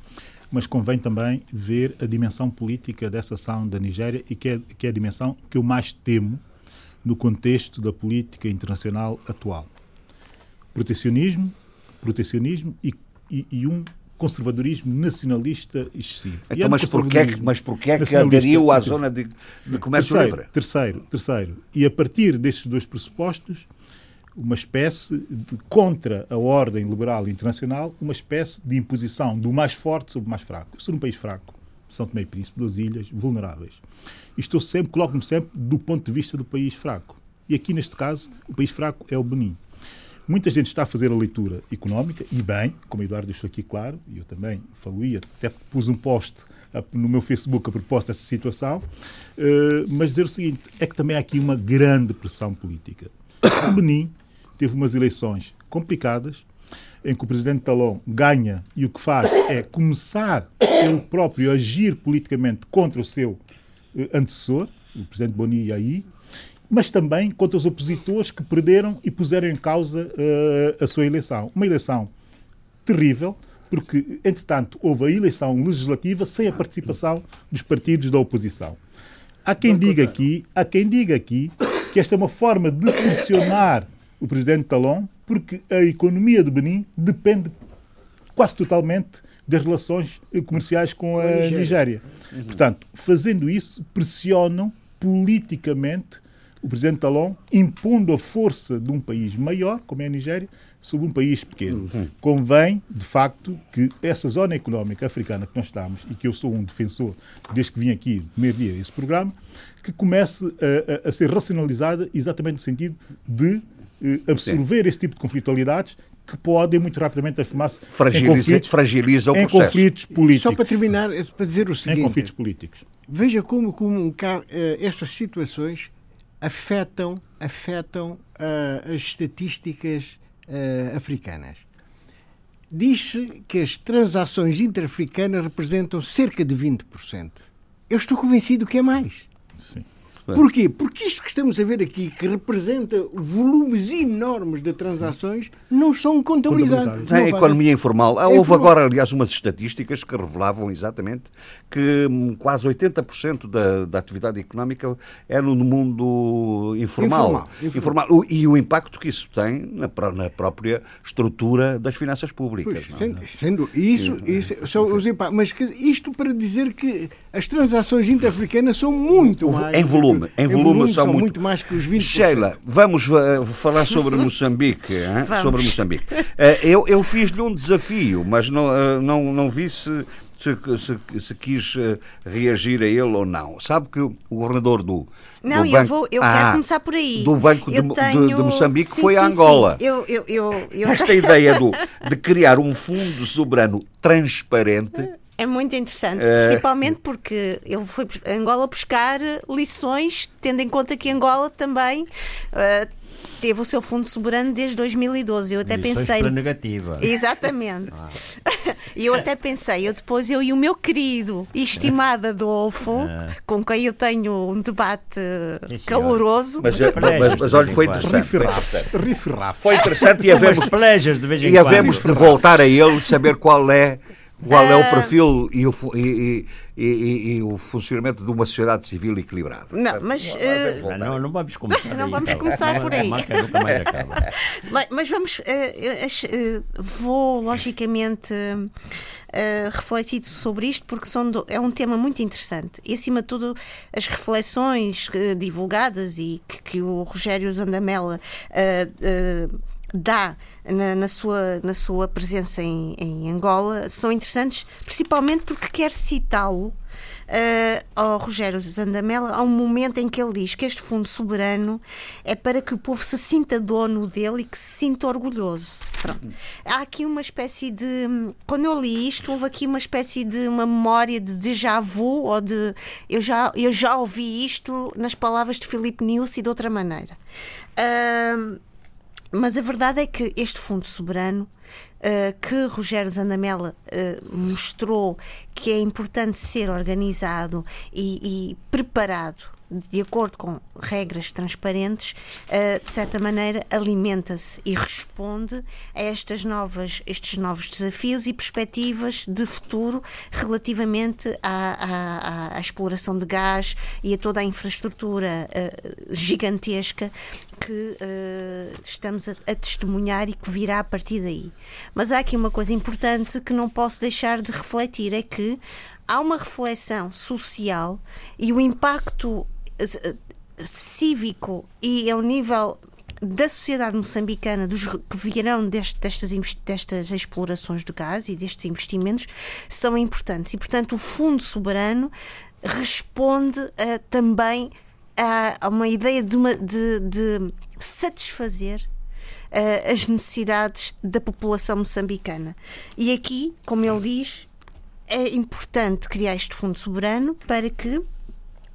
mas convém também ver a dimensão política dessa ação da Nigéria e que é, que é a dimensão que eu mais temo no contexto da política internacional atual. Protecionismo, protecionismo e, e, e um conservadorismo nacionalista excessivo. Então, mas porquê, que, mas porquê é que aderiu à zona de, de comércio terceiro, livre? Terceiro, terceiro. E a partir destes dois pressupostos, uma espécie de, contra a ordem liberal internacional, uma espécie de imposição do mais forte sobre o mais fraco. Eu sou um país fraco, São Tomé e Príncipe, duas ilhas, vulneráveis. E estou sempre, coloco-me sempre do ponto de vista do país fraco. E aqui, neste caso, o país fraco é o Benin. Muita gente está a fazer a leitura económica, e bem, como o Eduardo deixou aqui claro, e eu também faloia, até pus um post no meu Facebook a propósito dessa situação, mas dizer o seguinte, é que também há aqui uma grande pressão política. [coughs] O Benin teve umas eleições complicadas, em que o presidente Talon ganha e o que faz é começar ele próprio a agir politicamente contra o seu antecessor, o presidente Boni Yahi, mas também contra os opositores que perderam e puseram em causa uh, a sua eleição. Uma eleição terrível, porque, entretanto, houve a eleição legislativa sem a participação dos partidos da oposição. Há quem diga aqui, há quem diga aqui que esta é uma forma de pressionar o presidente Talon, porque a economia do Benin depende quase totalmente das relações comerciais com a Nigéria. Uhum. Portanto, fazendo isso, pressionam politicamente o presidente Talon impondo a força de um país maior, como é a Nigéria, sobre um país pequeno. Uhum. Convém, de facto, que essa zona económica africana que nós estamos, e que eu sou um defensor desde que vim aqui, no primeiro dia, esse programa, que comece a, a, a ser racionalizada exatamente no sentido de eh, absorver Sim. esse tipo de conflitualidades que podem muito rapidamente transformar-se fragiliza, em conflitos, fragiliza o em processo. conflitos políticos. Só para terminar, para dizer o seguinte. Em conflitos políticos. Veja como, como estas situações afetam, afetam uh, as estatísticas uh, africanas. Diz-se que as transações intra-africanas representam cerca de 20%. Eu estou convencido que é mais. Porquê? Porque isto que estamos a ver aqui, que representa volumes enormes de transações, não são contabilizados. É a economia informal. É Houve informal. agora, aliás, umas estatísticas que revelavam exatamente que quase 80% da, da atividade económica é no mundo informal. Informal, informal. E o impacto que isso tem na, na própria estrutura das finanças públicas. Pois, sendo, sendo, isso, isso são os impactos. Mas isto para dizer que as transações intra-africanas são muito mais. Em volume em, em volume, volume são, são muito... muito... mais que os 20%. Sheila, vamos uh, falar sobre [laughs] Moçambique. Vamos. Sobre Moçambique. Uh, eu eu fiz-lhe um desafio, mas não, uh, não, não vi se, se, se, se quis reagir a ele ou não. Sabe que o governador do, não, do eu, vou, eu ah, quero começar por aí. Do Banco de, tenho... de, de, Moçambique sim, foi sim, a Angola. Sim. Eu, eu, eu, eu... Esta [laughs] ideia do, de criar um fundo soberano transparente é muito interessante, principalmente porque ele foi a Angola buscar lições, tendo em conta que Angola também uh, teve o seu fundo soberano desde 2012. Eu até lições pensei. Para negativa. Exatamente. Ah. [laughs] E eu até pensei, eu depois, eu e o meu querido e estimado Adolfo, ah. com quem eu tenho um debate caloroso. Mas, mas, mas, mas olha, foi interessante. Rifirraf. Foi interessante e havemos, de, vez em e havemos de voltar a ele, de saber qual é qual é o perfil e o, e, e, e, o funcionamento de uma sociedade civil equilibrada? Não, mas. Uh, não, não vamos começar Não aí, vamos então. começar por aí. mas, [laughs] mas vamos. Uh, uh, vou, logicamente. Uh, refletido sobre isto porque são do, é um tema muito interessante e acima de tudo as reflexões uh, divulgadas e que, que, o Rogério Zandamela uh, dá na, na, sua, na sua presença em, em Angola são interessantes, principalmente porque quer citá-lo. Uh, ao Rogério Zandamela, há um momento em que ele diz que este fundo soberano é para que o povo se sinta dono dele e que se sinta orgulhoso. Pronto. Há aqui uma espécie de. Quando eu li isto, houve aqui uma espécie de uma memória de déjà vu ou de. Eu já, eu já ouvi isto nas palavras de Filipe News e de outra maneira. Uh, mas a verdade é que este Fundo Soberano, uh, que Rogério Zandamela uh, mostrou que é importante ser organizado e, e preparado de acordo com regras transparentes, uh, de certa maneira alimenta-se e responde a estas novas, estes novos desafios e perspectivas de futuro relativamente à, à, à exploração de gás e a toda a infraestrutura uh, gigantesca que uh, estamos a, a, testemunhar e que virá a partir daí. Mas há aqui uma coisa importante que não posso deixar de refletir: é que há uma reflexão social e o impacto uh, cívico e ao nível da sociedade moçambicana, dos que virão deste, destas, destas explorações de gás e destes investimentos, são importantes. E, portanto, o Fundo Soberano responde uh, também a, uma ideia de, uma, de, de satisfazer uh, as necessidades da população moçambicana. E aqui, como ele diz, é importante criar este fundo soberano para que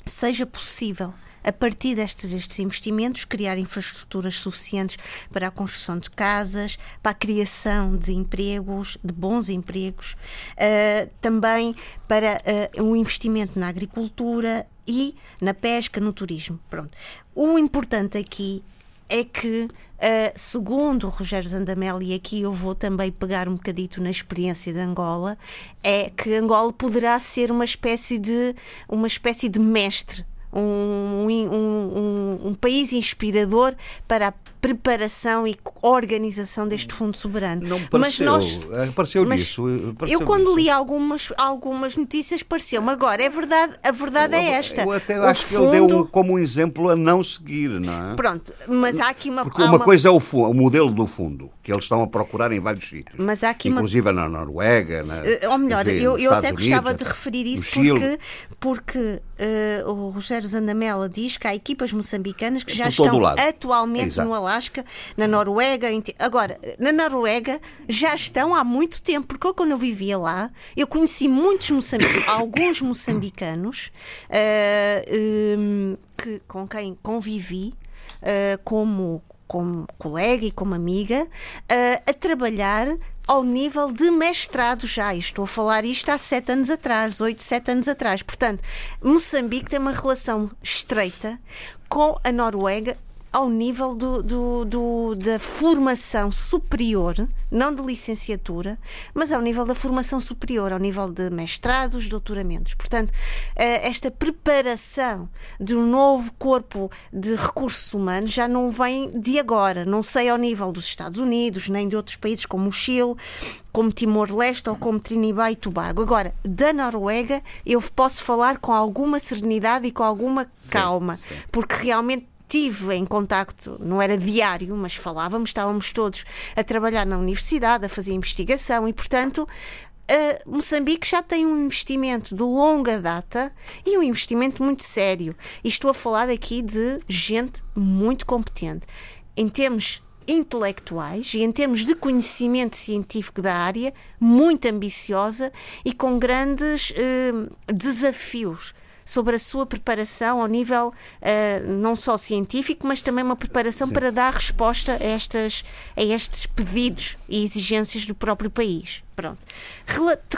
seja possível a partir destes estes investimentos, criar infraestruturas suficientes para a construção de casas, para a criação de empregos, de bons empregos, uh, também para uh, um investimento na agricultura e na pesca, no turismo. Pronto. O importante aqui é que Uh, segundo o Rogério Zandamel, e aqui eu vou também pegar um bocadito na experiência de Angola, é que Angola poderá ser uma espécie de uma espécie de mestre um, um, um, um país inspirador para a preparação e organização deste fundo soberano. Não pareceu, mas nós, pareceu mas disso. Pareceu eu quando li algumas, algumas notícias pareceu-me. Agora, é verdade, a verdade eu, é esta. Eu até o acho fundo... que ele deu como um exemplo a não seguir, não é? Pronto, mas há aqui uma... Porque uma, uma, coisa é o, o modelo do fundo, que eles estão a procurar em vários sítios. Mas há aqui inclusive uma... na Noruega, na, ou melhor, enfim, eu, eu até Unidos, gostava de referir isso porque, porque uh, o Rogério Zandamela diz que há equipas moçambicanas que já estão atualmente no Alasca, na Noruega. Agora, na Noruega já estão há muito tempo, porque quando eu vivia lá, eu conheci muitos moçambicanos, [coughs] alguns moçambicanos uh, um, que, com quem convivi uh, como, como colega e como amiga, uh, a trabalhar ao nível de mestrado já. estou a falar isto há sete anos atrás, oito, sete anos atrás. Portanto, Moçambique tem uma relação estreita com a Noruega ao nível do, do, do, da formação superior, não de licenciatura, mas ao nível da formação superior, ao nível de mestrados, doutoramentos. Portanto, eh, esta preparação de um novo corpo de recursos humanos já não vem de agora. Não sei ao nível dos Estados Unidos, nem de outros países como o Chile, como Timor-Leste ou como Trinidad e Tobago. Agora, da Noruega, eu posso falar com alguma serenidade e com alguma calma, sim, sim. porque realmente tive em contacto, não era diário, mas falávamos, estávamos todos a trabalhar na universidade, a fazer investigação e, portanto, Uh, Moçambique já tem um investimento de longa data e um investimento muito sério. E estou a falar aqui de gente muito competente. Em termos intelectuais e em termos de conhecimento científico da área, muito ambiciosa e com grandes uh, desafios sobre a sua preparação ao nível uh, não só científico, mas também uma preparação Sim. para dar resposta a, estas, a estes pedidos e exigências do próprio país. Pronto.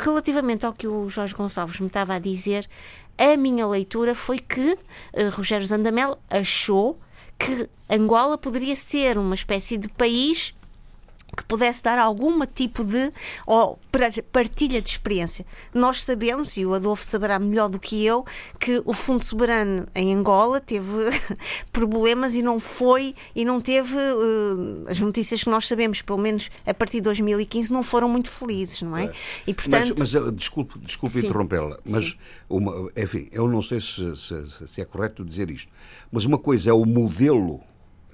Relativamente ao que o Jorge Gonçalves me estava a dizer, a minha leitura foi que uh, Rogério Zandamel achou que Angola poderia ser uma espécie de país que pudesse dar algum tipo de ou partilha de experiência. Nós sabemos, e o Adolfo saberá melhor do que eu, que o Fundo Soberano em Angola teve [laughs] problemas e não foi e não teve uh, as notícias que nós sabemos, pelo menos a partir de 2015, não foram muito felizes, não é? é. E portanto, mas, mas eh, desculpe, desculpe interrompê-la, mas uma, enfim, eu não sei se, se, se é correto dizer isto, mas uma coisa é o modelo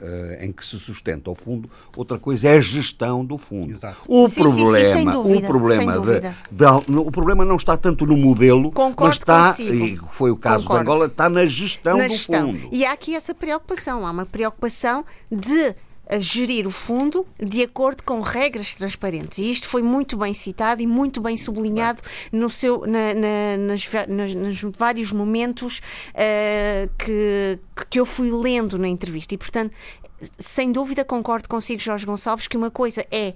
uh, em que se sustenta o fundo, outra coisa é a gestão do fundo. Exato. O sim, problema, sim, sim, dúvida, o problema de, de, o problema não está tanto no modelo, Concordo mas está, consigo. e foi o caso Concordo. de Angola, está na gestão na do gestão. fundo. E há aqui essa preocupação, há uma preocupação de a gerir o fundo de acordo com regras transparentes. E isto foi muito bem citado e muito bem sublinhado no seu, na, na, nas, nas, nos vários momentos uh, que, que eu fui lendo na entrevista. E, portanto, sem dúvida concordo consigo, Jorge Gonçalves, que uma coisa é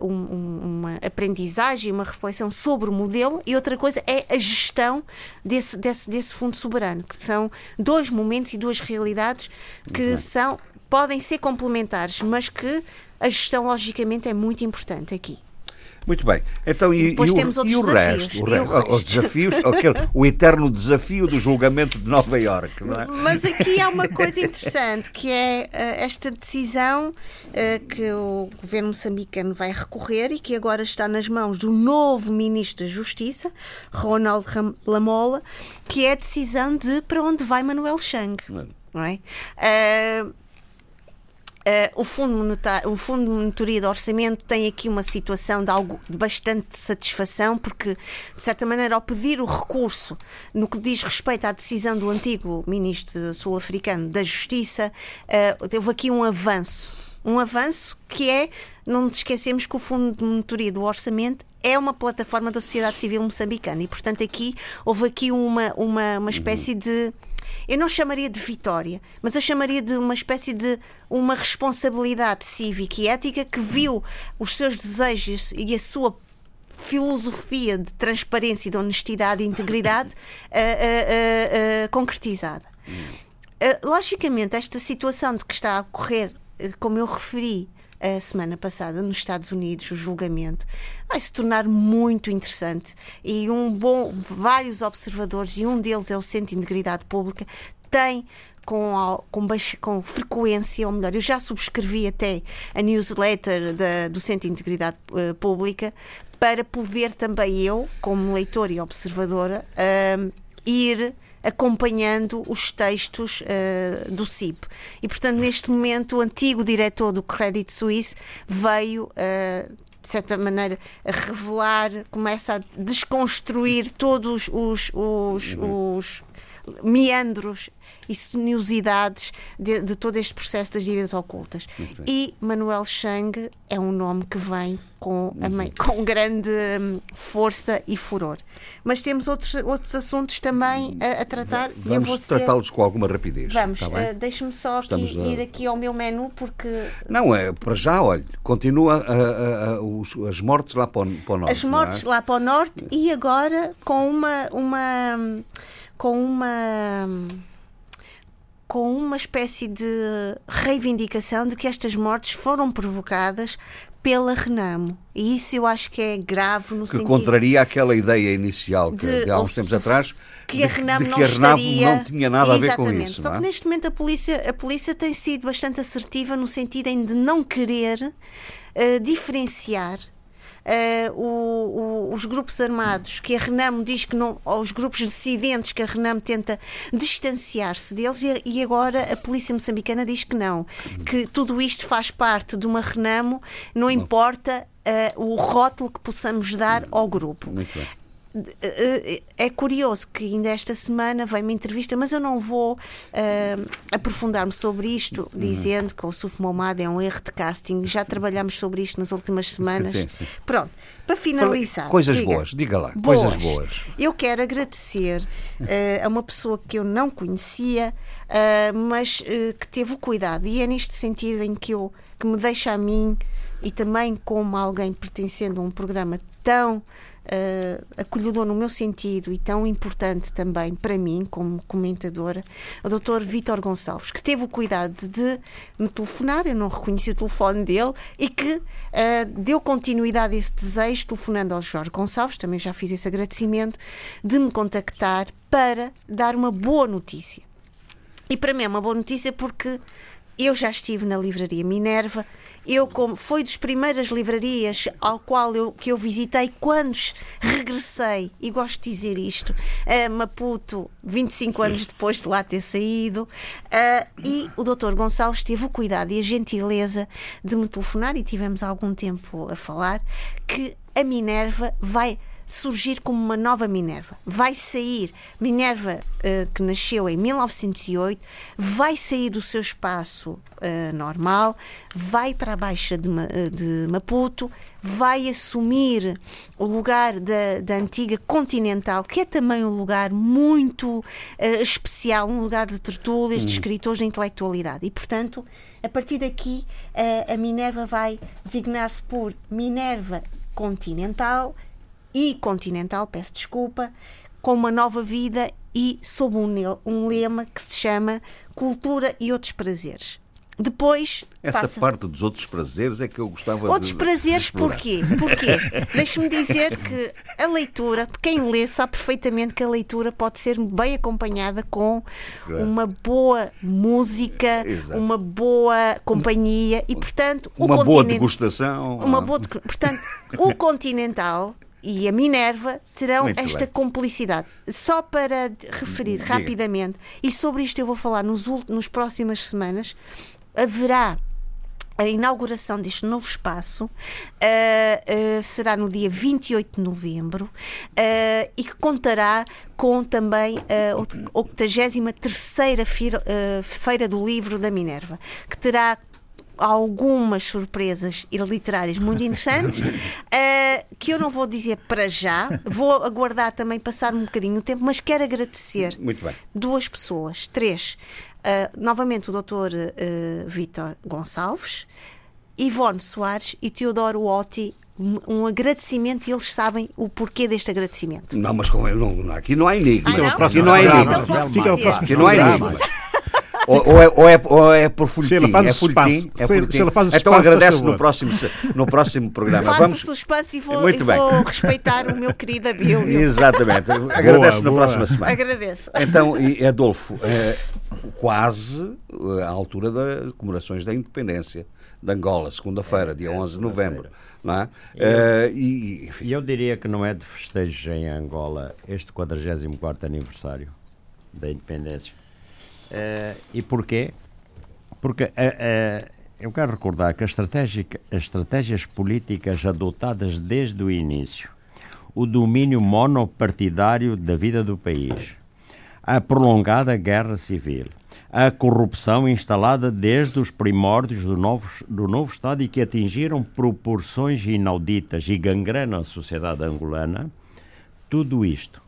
uh, uh, um, uma aprendizagem, uma reflexão sobre o modelo e outra coisa é a gestão desse, desse, desse fundo soberano, que são dois momentos e duas realidades que são podem ser complementares, mas que a gestão, logicamente, é muito importante aqui. Muito bem. Então, e, e, o, e o resto? O resto? resto? Os desafios, aquele, o eterno desafio do julgamento de Nova Iorque, não é? Mas aqui há uma coisa interessante, que é uh, esta decisão uh, que o governo moçambicano vai recorrer e que agora está nas mãos do novo Ministro da Justiça, Ronald Lamola, que é a decisão de para onde vai Manuel Chang. Não é? Uh, Uh, o, fundo monetário, o Fundo de Monitoria de Orçamento tem aqui uma situação de algo de bastante satisfação, porque, de certa maneira, ao pedir o recurso no que diz respeito à decisão do antigo ministro sul-africano da Justiça, uh, aqui um avanço. Um avanço que é, não nos esquecemos que o Fundo de Monitoria do Orçamento é uma plataforma da sociedade civil moçambicana e, portanto, aqui houve aqui uma, uma, uma espécie de eu não chamaria de vitória, mas eu chamaria de uma espécie de uma responsabilidade cívica e ética que viu os seus desejos e a sua filosofia de transparência, de honestidade e integridade uh, uh, uh, concretizada. logicamente, esta situação de que está a ocorrer, como eu referi, a semana passada nos Estados Unidos, o julgamento, vai se tornar muito interessante. E um bom, vários observadores, e um deles é o Centro de Integridade Pública, tem com, com, com frequência, ou melhor, eu já subscrevi até a newsletter da, do Centro de Integridade uh, Pública para poder também eu, como leitora e observadora, uh, ir acompanhando os textos uh, do CIP. E, portanto, neste momento, o antigo diretor do Credit Suisse veio. Uh, de certa maneira, a revelar, começa a desconstruir todos os, os, os meandros e sinuosidades de, de, todo este processo das dívidas ocultas. E Manuel Chang é um nome que vem com, a, com grande hum, força e furor. Mas temos outros, outros assuntos também a, a tratar. Vamos tratá-los com alguma rapidez. Vamos, uh, deixe-me só aqui, a... ir aqui ao meu menu porque. Não, é para já, olha, continua a, os, as mortes lá para o, para o norte. As mortes é? lá para o norte e agora com uma. uma com uma com uma espécie de reivindicação de que estas mortes foram provocadas pela Renamo. E isso eu acho que é grave no que sentido... Que contraria aquela ideia inicial que, de, de há uns tempos atrás que de, a Renamo, não, que a Renamo estaria... não tinha nada Exatamente. a ver com isso. Só é? que neste momento a polícia, a polícia tem sido bastante assertiva no sentido de não querer uh, diferenciar uh, o, o, os grupos armados, que a Renamo diz que não, ou os grupos dissidentes que a Renamo tenta distanciar-se deles, e, e, agora a polícia moçambicana diz que não, que tudo isto faz parte de uma Renamo, não importa uh, o rótulo que possamos dar ao grupo. Muito bem é curioso que ainda esta semana veio uma entrevista, mas eu não vou uh, aprofundar-me sobre isto, uhum. dizendo que o Suf Momad é um erro de casting. Já trabalhamos sobre isto nas últimas semanas. Sim, sim. Pronto, para finalizar. Coisas diga, boas, diga lá, boas. coisas boas. Eu quero agradecer uh, a uma pessoa que eu não conhecia, uh, mas que teve o cuidado, e é neste sentido em que, eu, que me deixa a mim e também como alguém pertencendo a um programa tão uh, acolhedor no meu sentido e tão importante também para mim, como comentadora, o Dr. Vítor Gonçalves, que teve o cuidado de me telefonar, eu não reconheci o telefone dele, e que uh, deu continuidade a esse desejo, telefonando ao Jorge Gonçalves, também já fiz esse agradecimento, de me contactar para dar uma boa notícia. E para mim é uma boa notícia porque eu já estive na livraria Minerva, eu como foi das primeiras livrarias ao qual eu que eu visitei quando regressei. E gosto de dizer isto. A Maputo 25 anos depois de lá ter saído. Uh, e o Dr Gonçalves teve o cuidado e a gentileza de me telefonar e tivemos algum tempo a falar que a Minerva vai surgir como uma nova Minerva. Vai sair, Minerva, uh, que nasceu em 1908, vai sair do seu espaço uh, normal, vai para a Baixa de, de, Maputo, vai assumir o lugar da, da antiga Continental, que é também um lugar muito uh, especial, um lugar de tertúlias, de hum. escritores de intelectualidade. E, portanto, a partir daqui, a Minerva vai designar-se por Minerva Continental e Continental, peço desculpa, com uma nova vida e sob um, um lema que se chama Cultura e Outros Prazeres. Depois. Essa passa. parte dos outros prazeres é que eu gostava outros de. Outros prazeres, de porquê? Porquê? [laughs] Deixe-me dizer que a leitura, quem lê sabe perfeitamente que a leitura pode ser bem acompanhada com claro. uma boa música, Exato. uma boa companhia e, portanto. Uma boa degustação. Uma boa. Portanto, o [laughs] Continental e a Minerva terão Muito esta bem. complicidade. Só para referir Diga. rapidamente, e sobre isto eu vou falar nos, nos próximas semanas, haverá a inauguração deste novo espaço uh, uh, será no dia 28 de novembro uh, e que contará com também a 83 feira, feira do Livro da Minerva, que terá algumas surpresas literárias muito interessantes [laughs] que eu não vou dizer para já, vou aguardar também passar um bocadinho o tempo, mas quero agradecer duas pessoas, três. Uh, novamente o doutor uh, Vítor Gonçalves, Ivone Soares e Teodoro Otti um agradecimento e eles sabem o porquê deste agradecimento. Não, mas com, não, aqui não há enigma. Ah, não? Aqui não há enigma. Então aqui não há enigma. Ou, ou, é, ou, é, ou é por folhetim. Sheila, faz é folhetim. É folhetim. Sheila, faz então agradece no próximo, no próximo programa. Faço Vamos... suspense e vou, Muito e bem. vou respeitar o meu querido Abílio. [laughs] Exatamente. Agradece na próxima semana. Agradeço. Então, e Adolfo, é, quase à altura das comemorações da independência de Angola, segunda-feira, dia 11 de novembro. Não é? Eu, uh, e, e eu diria que não é de festejos em Angola este 44 aniversário da independência. Uh, e porquê? Porque uh, uh, eu quero recordar que as, as estratégias políticas adotadas desde o início, o domínio monopartidário da vida do país, a prolongada guerra civil, a corrupção instalada desde os primórdios do novo, do novo Estado e que atingiram proporções inauditas e gangrenam a sociedade angolana, tudo isto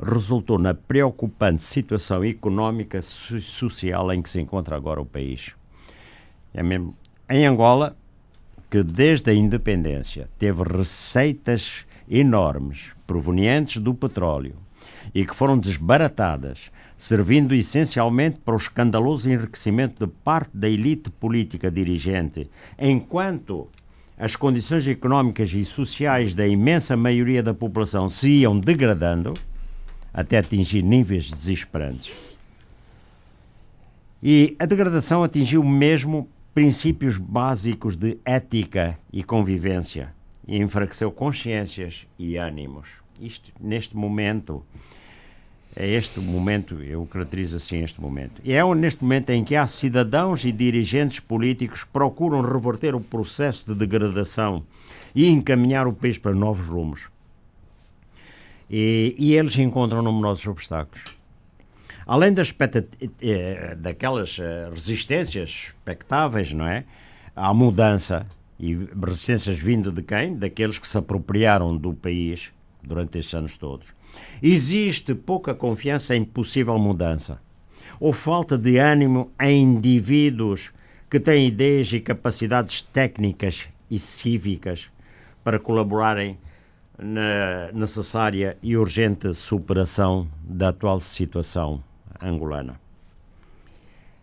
resultou na preocupante situação económica e social em que se encontra agora o país. É mesmo em Angola, que desde a independência teve receitas enormes provenientes do petróleo e que foram desbaratadas, servindo essencialmente para o escandaloso enriquecimento de parte da elite política dirigente, enquanto as condições económicas e sociais da imensa maioria da população se iam degradando até atingir níveis desesperantes. E a degradação atingiu mesmo princípios básicos de ética e convivência e enfraqueceu consciências e ânimos. Isto, neste momento, é este momento, eu caracterizo assim este momento. E é neste momento em que há cidadãos e dirigentes políticos que procuram reverter o processo de degradação e encaminhar o país para novos rumos. E, e eles encontram numerosos obstáculos. Além das eh, daquelas eh, resistências expectáveis, não é? À mudança, e resistências vindo de quem? Daqueles que se apropriaram do país durante estes anos todos. Existe pouca confiança em possível mudança, ou falta de ânimo em indivíduos que têm ideias e capacidades técnicas e cívicas para colaborarem na necessária e urgente superação da atual situação angolana.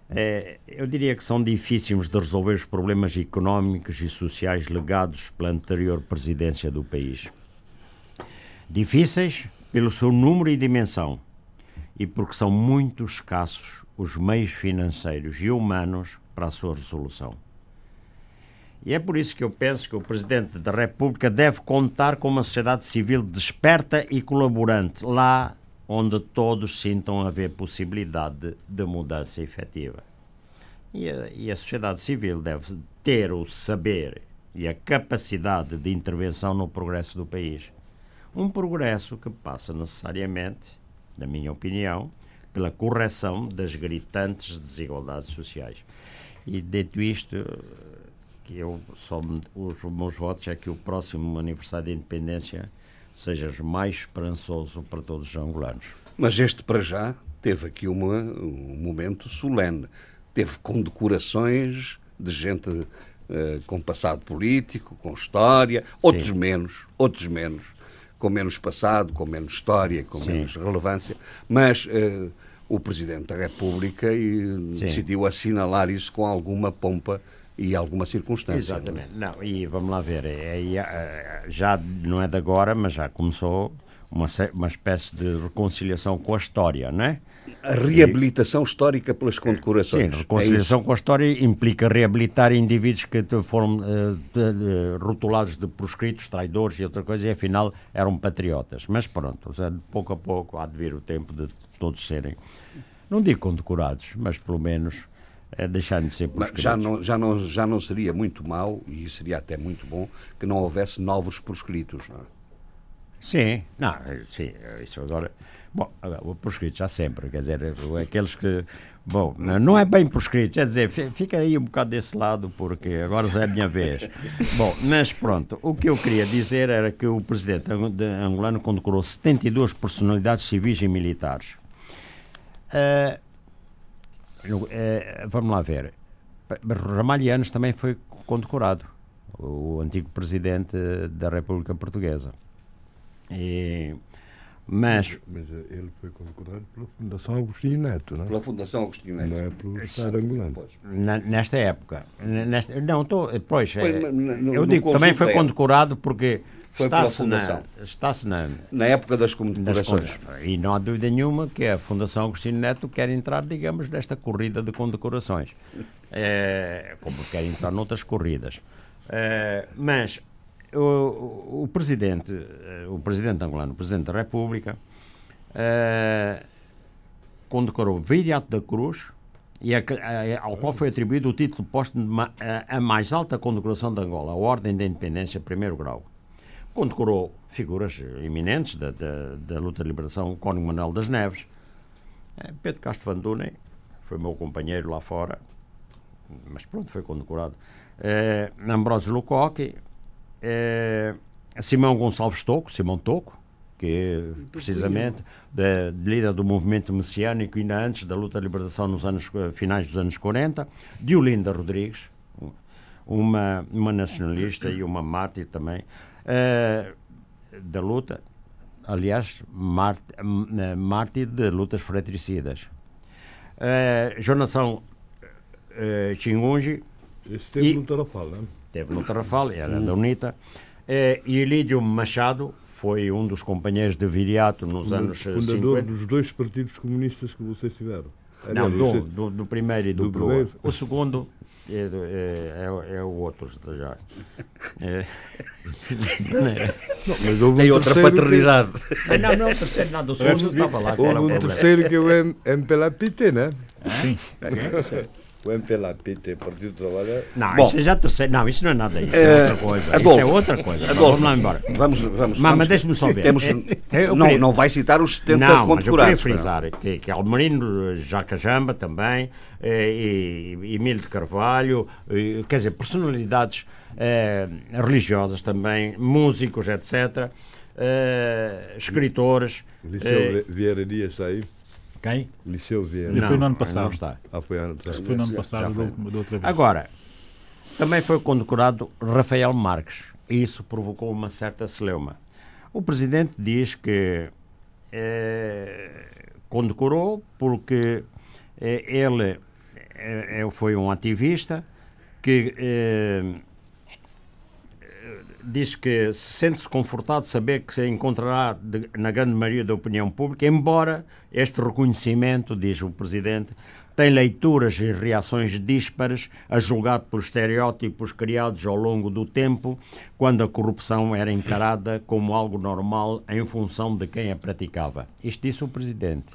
É, eu diria que são difíceis de resolver os problemas económicos e sociais legados pela anterior presidência do país. Difíceis pelo seu número e dimensão e porque são muito escassos os meios financeiros e humanos para a sua resolução. E é por isso que eu penso que o Presidente da República deve contar com uma sociedade civil desperta e colaborante, lá onde todos sintam haver possibilidade de mudança efetiva. E a, e a sociedade civil deve ter o saber e a capacidade de intervenção no progresso do país. Um progresso que passa necessariamente, na minha opinião, pela correção das gritantes desigualdades sociais. E dito isto, que eu só os meus votos é que o próximo aniversário da independência seja mais esperançoso para todos os angolanos. Mas este para já teve aqui uma, um momento solene. Teve condecorações de gente uh, com passado político, com história, outros Sim. menos, outros menos, com menos passado, com menos história, com Sim. menos relevância, mas uh, o Presidente da República e, decidiu assinalar isso com alguma pompa e alguma circunstância. Exatamente. Não, e vamos lá ver, é, é, é, já não é de agora, mas já começou uma, uma espécie de reconciliação com a história, não é? A reabilitação e, histórica pelas condecorações. Sim, reconciliação é com a história implica reabilitar indivíduos que foram uh, de, de, rotulados de proscritos, traidores e outra coisa, e afinal eram patriotas. Mas pronto, pouco a pouco há de vir o tempo de todos serem, não digo condecorados, mas pelo menos é deixar de ser proscritos. Já não, já, não, já não seria muito mau, e seria até muito bom, que não houvesse novos proscritos, não é? Sim, não, sim, isso agora. Bom, o proscrito já sempre, quer dizer, aqueles que. Bom, não é bem proscrito, quer dizer, fica aí um bocado desse lado, porque agora já é a minha vez. [laughs] Bom, mas pronto, o que eu queria dizer era que o presidente angolano condecorou 72 personalidades civis e militares. Uh, é, vamos lá ver. Ramalhianos também foi condecorado, o antigo presidente da República Portuguesa. E, mas, mas, ele foi condecorado pela Fundação Agostinho Neto, não é? Pela Fundação Agostinho Neto. Não é pelo Estado angolano. nesta época. Nesta, não, tô, pois, foi, é, no, eu digo, também foi condecorado porque foi está pela Fundação. Está-se na, na época das condecorações. e não há dúvida nenhuma que a Fundação Agostinho Neto quer entrar, digamos, nesta corrida de condecorações. [laughs] É, como quer entrar noutras corridas. É, mas o, o, presidente, o presidente angolano, o presidente da República, é, condecorou Viriato da Cruz, e a, a, ao qual foi atribuído o título posto a, a mais alta condecoração de Angola, a Ordem da Independência, primeiro grau condecorou figuras eminentes da, da, da luta de liberação, Cónigo Manuel das Neves, eh, Pedro Castro Van Dunen, foi meu companheiro lá fora, mas pronto, foi condecorado, eh, Ambrosio Lucoque, eh, Simão Gonçalves Toco, Simão Toco, que é precisamente de, de, líder do movimento messiânico ainda antes da luta de libertação nos anos finais dos anos 40, Diolinda Rodrigues, uma, uma nacionalista e uma mártir também, uh, da luta, aliás, mártir de lutas fratricidas. Jonathan uh, Chingunji. Esse teve no Tarrafal, não é? Teve no Tarrafal, era da UNITA. E Elídio Machado foi um dos companheiros de Viriato nos Fundador, anos fundador 50. dos dois partidos comunistas que vocês tiveram. Não, do, do, do, primeiro e do, do primeiro. O segundo é, é, é, é o outro já. [laughs] É. Não, mas houve Tem um outra paternidade. Que... Não, não, o terceiro não, do segundo estava lá. Houve um terceiro que é o MPLA-PT, né? Sim. O MPLA-PT, Partido Trabalho. Não, Bom, isso é já terceiro. Não, isso não é nada. Isso é, é outra coisa. Adolfo, isso é outra coisa. Adolfo, vamos lá embora. Vamos, vamos. Mas, mas deixe-me só ver. Temos, é, não, não vai citar os 70 não. Não, mas eu queria frisar que, que Almerino Jacajamba também, eh, e, e Emílio de Carvalho, e, quer dizer, personalidades eh, religiosas também, músicos, etc., eh, escritores. Liceu eh, Vieira Dias está aí? Quem? Liceu Vieira. Ele foi no ano passado. Não está. Ah, foi ano passado. Foi no ano passado, da outra vez. Agora, também foi condecorado Rafael Marques. E isso provocou uma certa celeuma. O presidente diz que eh, condecorou porque eh, ele eh, foi um ativista que diz que sente-se confortado de saber que se encontrará de, na grande maioria da opinião pública, embora este reconhecimento, diz o Presidente, tem leituras e reações díspares a julgar pelos estereótipos criados ao longo do tempo, quando a corrupção era encarada como algo normal em função de quem a praticava. Isto disse o Presidente.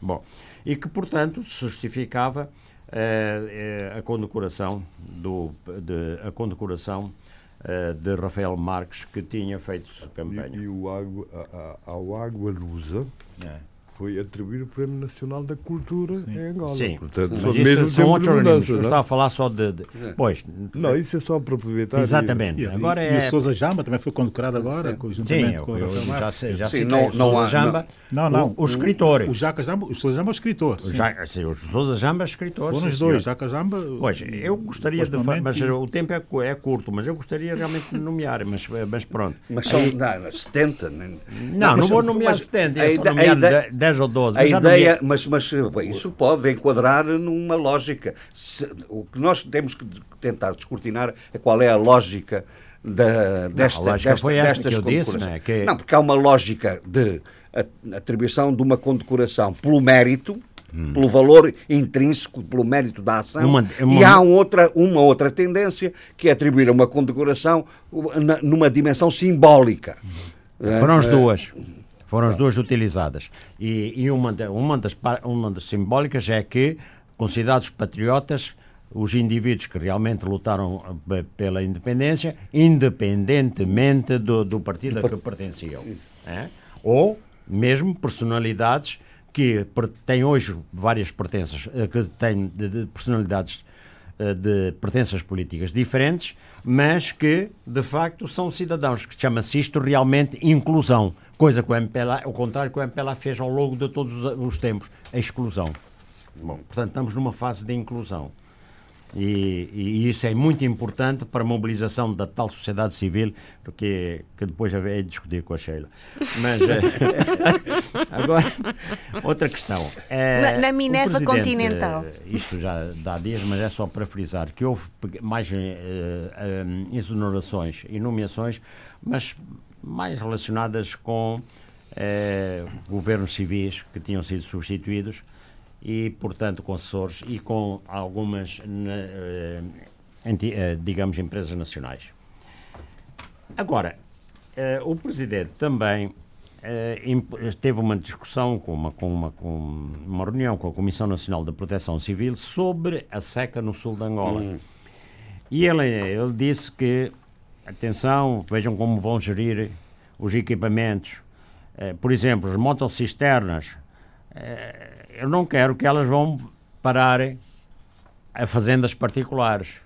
Bom, e que, portanto, se justificava eh, eh, a condecoração do, de, a condecoração uh, de Rafael Marques, que tinha feito campanha. E, e o Água, a, a, ao Água Lusa. É foi atribuir o Prémio Nacional da Cultura Sim. em Angola. Sim, Portanto, mas isso são outros organismos. Eu estava a falar só de. de... É. Pois, não, isso é só para aproveitar. Exatamente. E, agora e, é... e o Sousa Jamba também foi condecorado agora, Sim, juntamente Sim, com eu, já sei, já Sim, não, não há, Jamba, não, não, o, o escritor. O, o Jaca Jamba, o Sousa Jamba é o escritor. Sim. O, sim, o Sousa Jamba é escritor. Foram os dois, Jaca Jamba. Pois, eu gostaria de. Mas o tempo é, é curto, mas eu gostaria realmente de nomear, mas, mas pronto. Mas são não, 70. Não, não vou nomear 70, é só nomear 10 ou 12 ideia, mas, mas bem, isso pode enquadrar numa lógica. Se, o que nós temos que tentar descortinar é qual é a lógica da, desta, não, a desta, foi esta destas que eu disse, não, é? que... não, porque há uma lógica de atribuição de uma condecoração pelo mérito, hum. pelo valor intrínseco, pelo mérito da ação, uma, uma... e há outra, uma outra tendência que é atribuir uma condecoração numa dimensão simbólica. Foram as duas. Foram as duas utilizadas. E, e uma, uma, das, uma das simbólicas é que, considerados patriotas, os indivíduos que realmente lutaram eh, pela independência, independentemente do, do partido a que pertenciam. É? Ou mesmo personalidades que têm hoje várias pertenças, eh, que têm de, de personalidades eh, de pertenças políticas diferentes, mas que, de facto, são cidadãos, que chama-se isto realmente inclusão. Coisa que o MPLA, o contrário que o MPLA fez ao longo de todos os tempos, a exclusão. Bom, portanto, estamos numa fase de inclusão. E, e, isso é muito importante para a mobilização da tal sociedade civil, que, que depois já veio discutir com a Sheila. Mas eh, [laughs] agora, outra questão. É, na, na Minerva Continental. Eh, isto já dá dias, mas é só para frisar que houve mais uh, uh, exonerações e nomeações, mas mais relacionadas com eh, governos civis que tinham sido substituídos e, portanto, com assessores e com algumas, eh, eh, digamos, empresas nacionais. Agora, o Presidente também teve uma discussão com uma, com, uma, com uma reunião com a Comissão Nacional da Proteção Civil sobre a seca no sul de Angola. Hum. E ele, ele disse que atenção, vejam como vão gerir os equipamentos. Eh, por exemplo, montam cisternas. Eh, eu não quero que elas vão parar a fazendas particulares.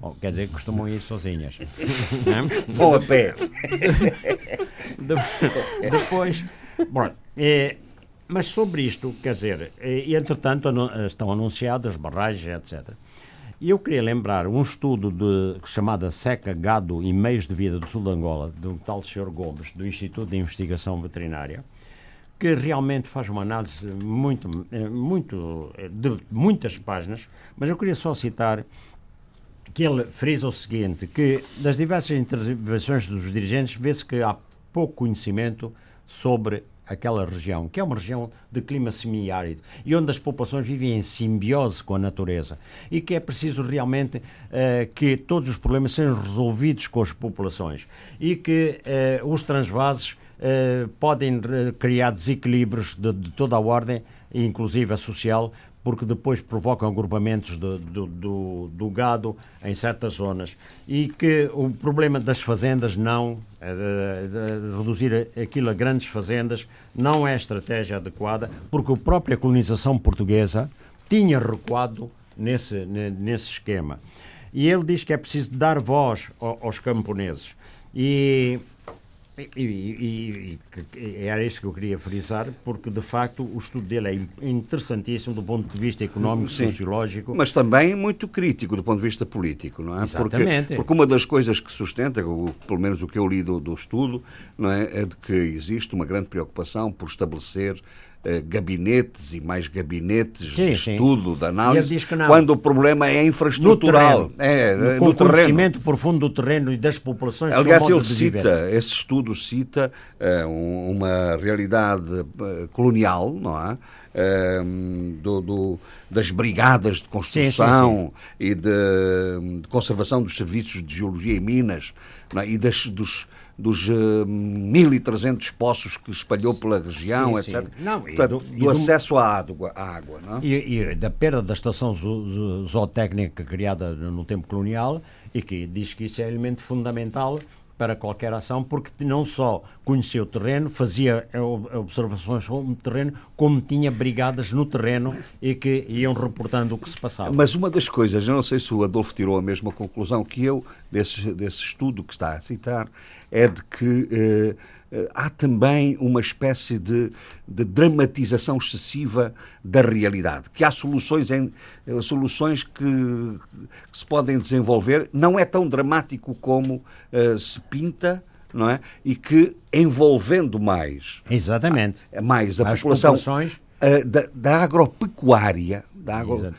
Bom, quer dizer que costumam ir sozinhas. Vão [laughs] a pé. [laughs] Depois, bom, é, mas sobre isto, quer dizer, e, entretanto estão anunciadas barragens, etc. E eu queria lembrar um estudo de, chamado Seca, Gado e Meios de Vida do Sul de Angola, do tal Sr. Gomes, do Instituto de Investigação Veterinária, que realmente faz uma análise muito, eh, muito, eh, de muitas páginas, mas eu queria só citar que ele frisa o seguinte, que das diversas intervenções dos dirigentes vê-se que há pouco conhecimento sobre aquela região, que é uma região de clima semiárido e onde as populações vivem em simbiose com a natureza e que é preciso realmente uh, que todos os problemas sejam resolvidos com as populações e que uh, os transvases uh, podem criar desequilíbrios de, de toda a ordem, inclusive a social, porque depois provocam agrupamentos do, do, do, do, gado em certas zonas. E que o problema das fazendas não, de reduzir aquilo a grandes fazendas, não é estratégia adequada, porque a própria colonização portuguesa tinha recuado nesse, nesse esquema. E ele diz que é preciso dar voz aos camponeses. E e, e, e, era isso que eu queria frisar, porque de facto o estudo dele é interessantíssimo do ponto de vista económico, Sim, sociológico. Mas também muito crítico do ponto de vista político, não é? Exatamente. Porque, porque uma das coisas que sustenta, pelo menos o que eu li do, do estudo, não é? é de que existe uma grande preocupação por estabelecer gabinetes e mais gabinetes sim, de estudo, sim. de análise, quando o problema é infraestrutural. No é, no, no conhecimento profundo do terreno e das populações. Aliás, ele cita, esse estudo cita uh, uma realidade uh, colonial, não é? uh, do, do, das brigadas de construção sim. e de, de, conservação dos serviços de geologia e minas é? e das, dos dos uh, 1.300 poços que espalhou pela região, sim, etc. Sim. Não, Portanto, do, do acesso à água. À água não? É? E, e, da perda da estação zootécnica criada no tempo colonial e que diz que isso é elemento fundamental para qualquer ação, porque não só conhecia o terreno, fazia observações sobre o terreno, como tinha brigadas no terreno e que iam reportando o que se passava. Mas uma das coisas, eu não sei se o Adolfo tirou a mesma conclusão que eu, desse, desse estudo que está a citar, é de que. Eh, eh, há também uma espécie de, de, dramatização excessiva da realidade, que há soluções, em, eh, soluções que, que, se podem desenvolver, não é tão dramático como uh, se pinta, não é? E que envolvendo mais, exatamente, a, mais a As população uh, da, da, agropecuária, da, agro,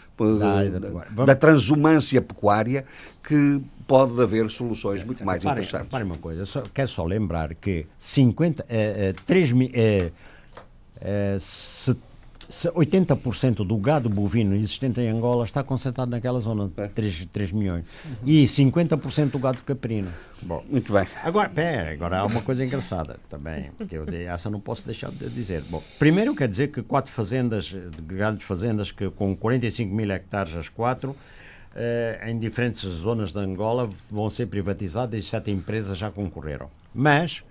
da, da transumância pecuária, que pode haver soluções muito mais repare, interessantes. Repare uma coisa, só, quero só lembrar que 50, eh, 3, eh, eh, 80% do gado bovino existente em Angola está concentrado naquela zona, 3, 3 milhões. Uhum. E 50% do gado caprino. Bom, muito bem. Agora, pera, agora há uma coisa engraçada também, que eu essa não posso deixar de dizer. Bom, primeiro quer dizer que quatro fazendas, grandes fazendas, que com 45 mil hectares as quatro, eh, em diferentes zonas de Angola vão ser privatizadas e sete empresas já concorreram. Mas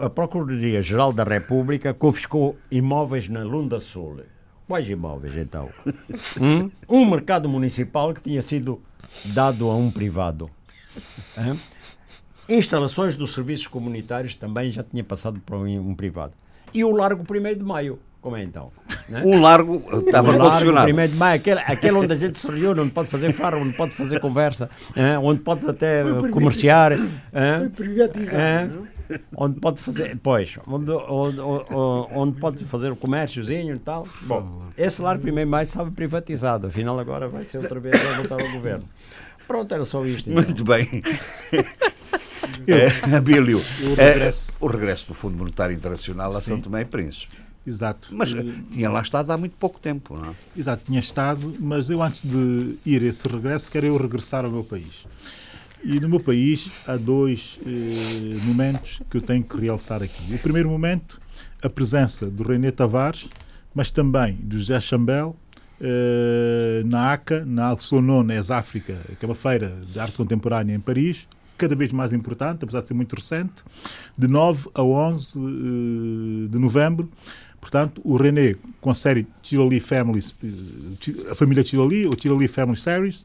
a Procuradoria-Geral da República confiscou imóveis na Lunda Sul. Quais imóveis, então? [laughs] Hum? um mercado municipal que tinha sido dado a um privado. Hum? Instalações dos serviços comunitários também já tinha passado para um privado. E o Largo 1 de Maio, como é então? [laughs] Né? Um largo estava um condicionado. primeiro de maio, aquele, aquele onde a gente se reúne, onde pode fazer farra, onde pode fazer conversa, hein? onde pode até comerciar. Hein? Foi privatizado, Onde pode fazer, pois, onde, onde, onde, pode fazer o comérciozinho e tal. Bom, esse largo primeiro de maio estava privatizado, afinal agora vai ser outra vez a voltar ao governo. Pronto, era só isto. Então. Muito bem. é, Abílio, o regresso. É, o regresso do Fundo Monetário Internacional a São Tomé e Príncipe. Exato. Mas uh, tinha lá estado há muito pouco tempo, não é? Exato, tinha estado, mas eu antes de ir a esse regresso, quero eu regressar ao meu país. E no meu país há dois eh, momentos que eu tenho que realçar aqui. O primeiro momento, a presença do René Tavares, mas também do José Chambel, eh, na ACA, na Alsonones África, que é uma feira de arte contemporânea em Paris, cada vez mais importante, apesar de ser muito recente, de 9 a 11 eh, de novembro, Portanto, o René, com a série Tiroli Family, eh, a família Tiroli, o Tiroli Family Series,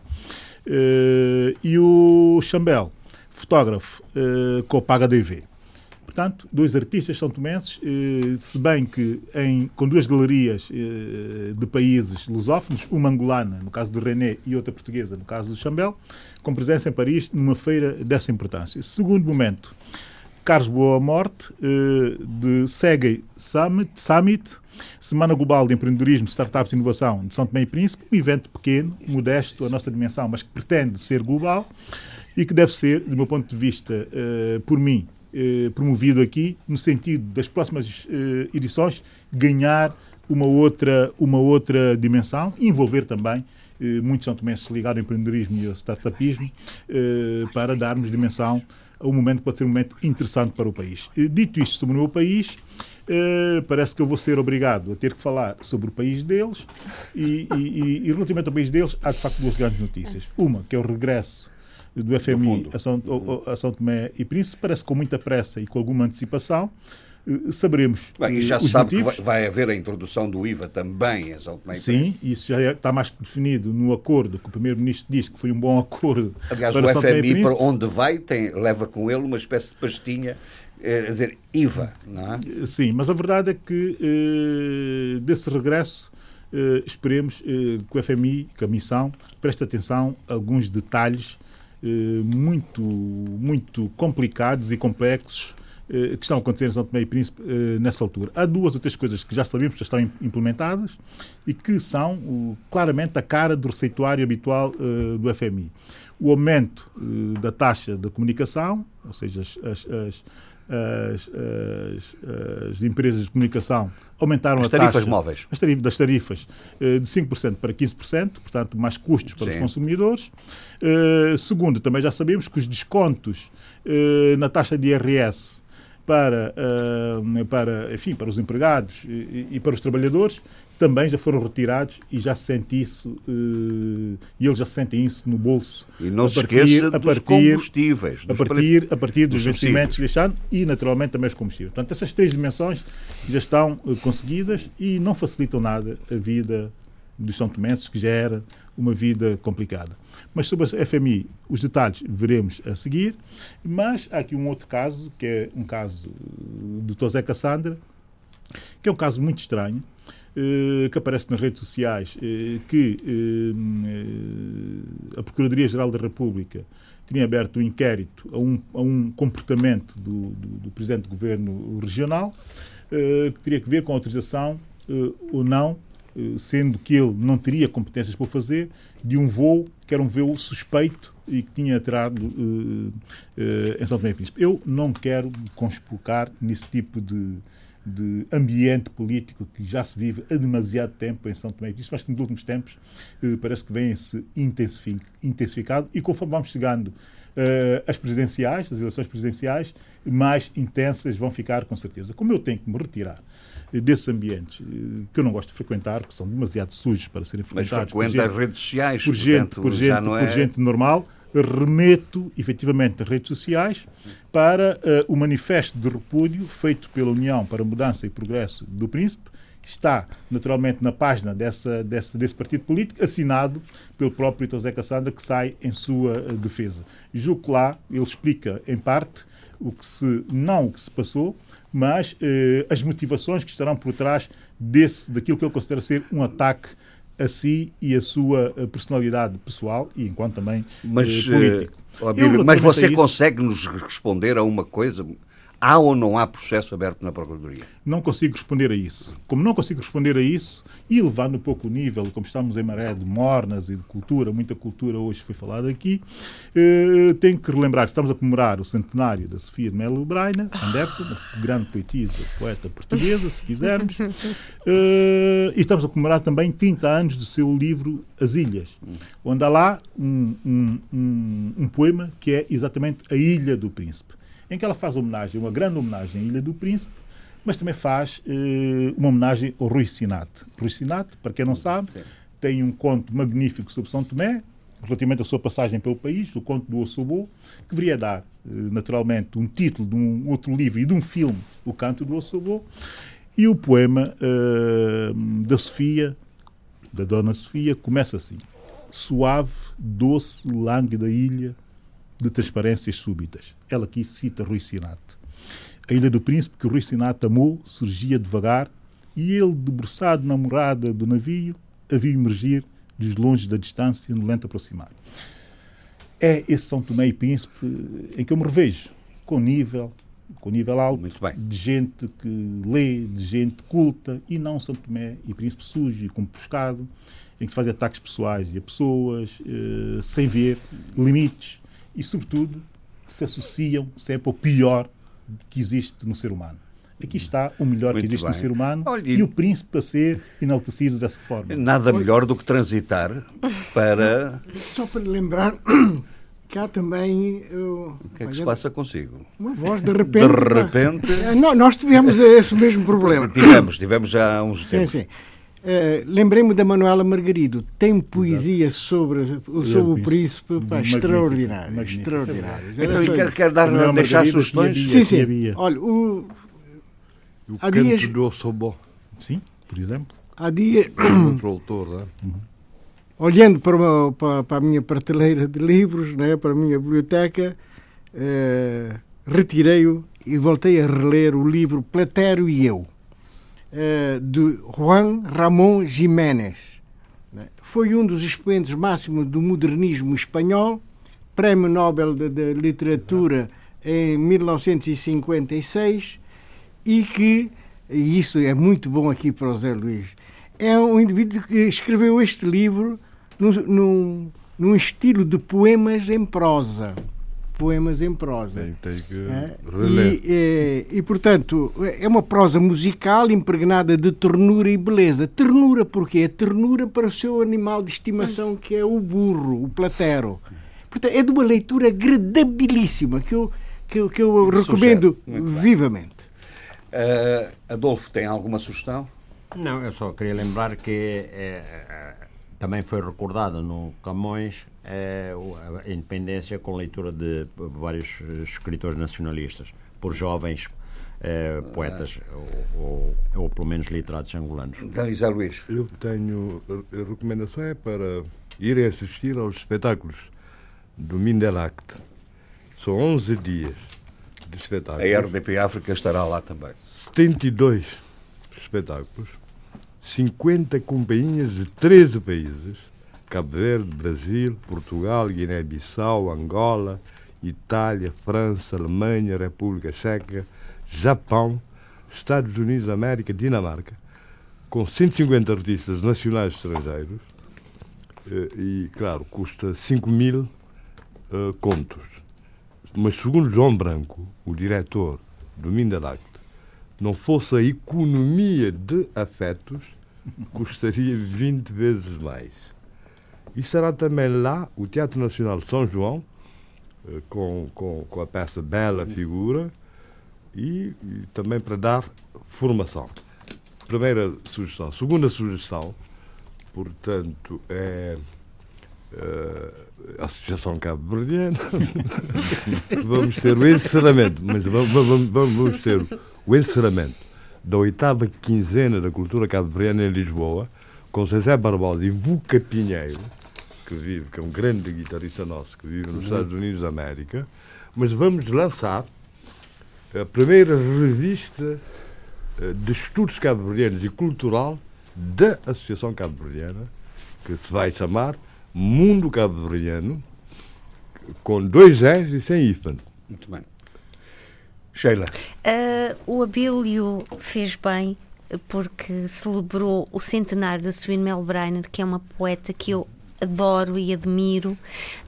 uh, e o Chambel, fotógrafo, uh, com o PHDV. Portanto, dois artistas são tomenses, uh, se bem que em, com duas galerias de países lusófonos, uma angolana, no caso do René, e outra portuguesa, no caso do Chambel, com presença em Paris, numa feira dessa importância. Segundo momento, Carlos Boa Morte, eh, de SEGA Summit, Summit, Semana Global de Empreendedorismo, Startups e Inovação de São Tomé e Príncipe, um evento pequeno, modesto, a nossa dimensão, mas que pretende ser global e que deve ser, do meu ponto de vista, eh, por mim, eh, promovido aqui, no sentido das próximas edições ganhar uma outra, uma outra dimensão envolver também muitos são tomenses ligados ao empreendedorismo e ao startupismo para darmos dimensão um momento que pode ser um momento interessante para o país. Dito isto sobre o meu país, Uh, parece que eu vou ser obrigado a ter que falar sobre o país deles e, e, e, relativamente ao país deles há de facto duas grandes notícias. Uma, que é o regresso do FMI a São, a São Tomé e Príncipe, parece com muita pressa e com alguma antecipação, eh, saberemos. Bem, e já se sabe motivos. que vai, haver a introdução do IVA também São Tomé Sim, isso já é, está mais definido no acordo que o Primeiro-Ministro disse que foi um bom acordo. Aliás, para o FMI, para onde vai, tem, leva com ele uma espécie de pastinha eh, quer dizer, IVA, não é? Sim, mas a verdade é que eh, desse regresso eh, esperemos eh, que o FMI, que a missão, preste atenção a alguns detalhes eh, muito, muito complicados e complexos eh, que estão a acontecer em São Tomé e Príncipe eh, nessa altura. Há duas ou três coisas que já sabemos que já estão implementadas e que são claramente a cara do receituário habitual eh, do FMI. O aumento da taxa de comunicação, ou seja, as, as, as, as, as empresas de comunicação aumentaram as a taxa móveis. As tarifas, das tarifas de 5% para 15%, portanto, mais custos para Sim. os consumidores. segundo, também já sabemos que os descontos na taxa de IRS para, para, enfim, para os empregados e, e para os trabalhadores também já foram retirados e já se sente isso, uh, e eles já sentem isso no bolso. E não se partir, esqueça dos partir, combustíveis. A, partir, a partir dos, dos vencimentos deixados e, naturalmente, também os combustíveis. Portanto, essas três dimensões já estão uh, conseguidas e não facilitam nada a vida dos São Tomenses, que já era uma vida complicada. Mas sobre a FMI, os detalhes veremos a seguir. Mas há aqui um outro caso, que é um caso do Tosé Cassandra, que é um caso muito estranho, eh, que aparece nas redes sociais, eh, que eh, a Procuradoria-Geral da República tinha aberto um inquérito a um, a um comportamento do, do, do, Presidente do Governo Regional, que teria que ver com a autorização ou não, sendo que ele não teria competências para fazer, de um voo que era um voo suspeito e que tinha aterrado em São Tomé e Príncipe. Eu não quero conspurcar nesse tipo de, de ambiente político que já se vive há demasiado tempo em São Tomé e Príncipe, mas que nos últimos tempos eh, parece que vem-se intensificado e conforme vamos chegando eh, as presidenciais, as eleições presidenciais, mais intensas vão ficar com certeza. Como eu tenho que me retirar eh, desses ambientes eh, que eu não gosto de frequentar, que são demasiado sujos para serem frequentados. Mas frequenta as redes sociais, por gente, por gente, é... por gente normal remeto efetivamente às redes sociais para uh, o manifesto de repúdio feito pela União para a Mudança e Progresso do Príncipe, está naturalmente na página dessa, desse, desse partido político, assinado pelo próprio José Cassandra, que sai em sua uh, defesa. Julgo que lá ele explica, em parte, o que se, não o que se passou, mas uh, as motivações que estarão por trás desse, daquilo que ele considera ser um ataque a si e a sua eh, personalidade pessoal e enquanto também mas, eh, político. Uh, mas você consegue nos responder a uma coisa Há ou não há processo aberto na Procuradoria? Não consigo responder a isso. Como não consigo responder a isso, e levando um pouco o nível, como estamos em maré de mornas e de cultura, muita cultura hoje foi falada aqui, eh, tenho que relembrar que estamos a comemorar o centenário da Sofia de Melo Braina, Anderson, [laughs] grande poetisa, poeta portuguesa, se quisermos, [laughs] eh, e estamos a comemorar também 30 anos do seu livro As Ilhas, onde há lá um, um, um, um poema que é exatamente A Ilha do Príncipe em que ela faz homenagem, uma grande homenagem à Ilha do Príncipe, mas também faz eh, uma homenagem ao Rui Sinate. Rui Sinate, para quem não sabe, Sim. tem um conto magnífico sobre São Tomé, relativamente à sua passagem pelo país, o conto do Ossobô, que viria a dar, eh, naturalmente, um título de um outro livro e de um filme, O Canto do Ossobô, e o poema eh, da Sofia, da Dona Sofia, começa assim. Suave, doce, lânguida ilha, de transparências súbitas. Ela aqui cita Rui Sinato. A Ilha do Príncipe que Rui Sinato amou surgia devagar e ele, debruçado na morada do navio, a viu emergir dos longe da distância no lento aproximar. É esse São Tomé e Príncipe em que eu me revejo, com nível, com nível alto, de gente que lê, de gente culta, e não São Tomé e Príncipe sujo e compostado, em que se fazem ataques pessoais e a pessoas, eh, sem ver limites, e, sobretudo, que se associam sempre ao pior que existe no ser humano. Aqui está o melhor Muito que existe bem. no ser humano Olha, e... o príncipe a ser enaltecido dessa forma. Nada melhor do que transitar para. [laughs] Só para lembrar [coughs] que há também. Eu... O que é que se passa consigo? Uma voz, de repente. [laughs] De repente. Não, nós tivemos esse mesmo problema. Tivemos, tivemos já há uns sim, tempos. Sim, sim. Uh, Lembrei-me da Manuela Margarido. Tem poesia sobre, sobre o príncipe pá, extraordinária. extraordinária. Então, quer, quer dar, deixar sugestões? Sim, sim. Olha, o. O há canto dias... do Ossobó. Sim, por exemplo. Há dias. Outro autor, não é? Uhum. Olhando para, uma, para, para, a minha prateleira de livros, né, para a minha biblioteca, uh, retirei-o e voltei a reler o livro Platério e Eu de Juan Ramón Jiménez. Né? Foi um dos expoentes máximos do modernismo espanhol, Prémio Nobel de, de Literatura em 1956 e que, e isso é muito bom aqui para o Zé Luís, é um indivíduo que escreveu este livro num, num, num estilo de poemas em prosa. Poemas em prosa. Tem, tem que É, reler. E, eh, e, portanto, é uma prosa musical impregnada de ternura e beleza. Ternura porquê? É ternura para o seu animal de estimação, que é o burro, o platero. Portanto, é de uma leitura agradabilíssima que eu, que eu, que eu recomendo vivamente. Eh, Adolfo, tem alguma sugestão? Não, eu só queria lembrar que eh, também foi recordada no Camões o- a independência com leitura de vários escritores nacionalistas, por jovens eh, poetas ou, ou, ou pelo menos literatos angolanos. Então, Luís. Eu tenho eh, recomendações para irem assistir aos espetáculos do Mindelact. São 11 dias de A espetáculos. RDP África estará lá também. 72 espetáculos, 50 companhias de 13 países: Cabo Verde, Brasil, Portugal, Guiné-Bissau, Angola, Itália, França, Alemanha, República Checa, Japão, Estados Unidos América, Dinamarca, com 150 artistas nacionais e estrangeiros. eh, E, claro, custa 5 mil eh, contos. Mas, segundo João Branco, o diretor do Mindelact, não fosse a economia de afetos, [laughs] custaria 20 vezes mais. E estará também lá o Teatro Nacional de São João, eh, com, com, com a peça Bela Figura, e, e também para dar formação. Primeira sugestão. Segunda sugestão, portanto, é a Associação Cabo Verdeana. [laughs] vamos ter o encerramento, mas vamos, vamos- vamos ter o encerramento da oitava quinzena da cultura cabo-verdiana em Lisboa, com José Barbosa e Vuca Pinheiro, que vive, que é um grande guitarrista nosso, que vive nos Estados Unidos da América, mas vamos lançar a primeira revista eh, de estudos cabo-verdianos e cultural da Associação Cabo-Verdiana, que se vai chamar Mundo Cabo-Verdiano, com dois S e sem hífen. Muito bem. Sheila. Ah, o Abílio fez bem porque celebrou o centenário da Suine Melbreiner, que é uma poeta que eu adoro e admiro,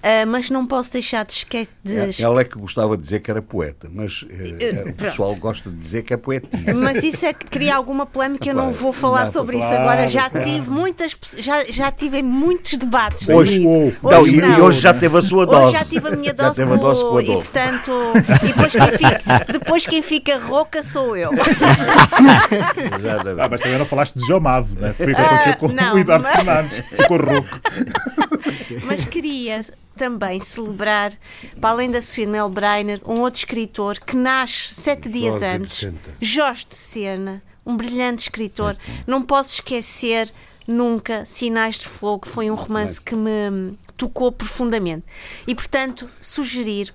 Ah, mas não posso deixar de esquecer. De... Ela é que gostava de dizer que era poeta, mas eh, Eh, o pessoal gosta de dizer que é poetisa. Mas isso é que cria alguma polémica, eu não Claro, vou falar não, sobre isso claro, agora. Já claro. tive muitas já, já tive muitos debates Hoje, sobre isso. não, e, e não. hoje já teve a sua Hoje dose. já tive a minha Já dose, teve com, a dose com o e portanto, e depois quem, fica, depois quem fica rouca sou eu. Ah, mas também não falaste de João Mavo, né? Foi o que aconteceu com não, o Eduardo mas- Fernandes. Ficou rouco. [laughs] Mas queria também celebrar, para além da Sofia Melbreiner, um outro escritor que nasce sete dias Jorge antes. Jorge de Sena, um brilhante escritor. Não posso esquecer nunca Sinais de Fogo, foi um romance que me tocou profundamente. E, portanto, sugerir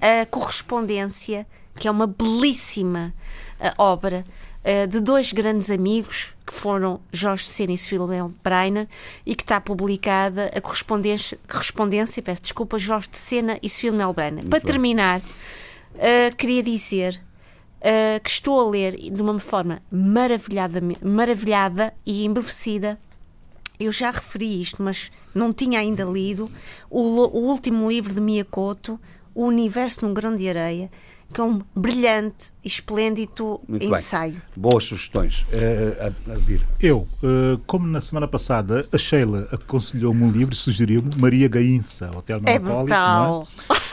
a correspondência, que é uma belíssima eh, obra eh, de dois grandes amigos, que foram Jorge Sena e Sofia Breiner, e que está publicada a correspondência, correspondência peço desculpa, Jorge de Sena e Sofia Breiner. Para terminar, eh, queria dizer eh, que estou a ler de uma forma maravilhada, maravilhada e embevecida. Eu já referi isto, mas não tinha ainda lido. O, o último livro de Miyakoto, O Universo num Grão de Areia, que é um brilhante e esplêndido Muito ensaio. bem. Boas sugestões. A- a Bira. Eu, eh, como na semana passada a Sheila aconselhou-me um livro e sugeriu-me Maria Gainça, Hotel É Monopólio, não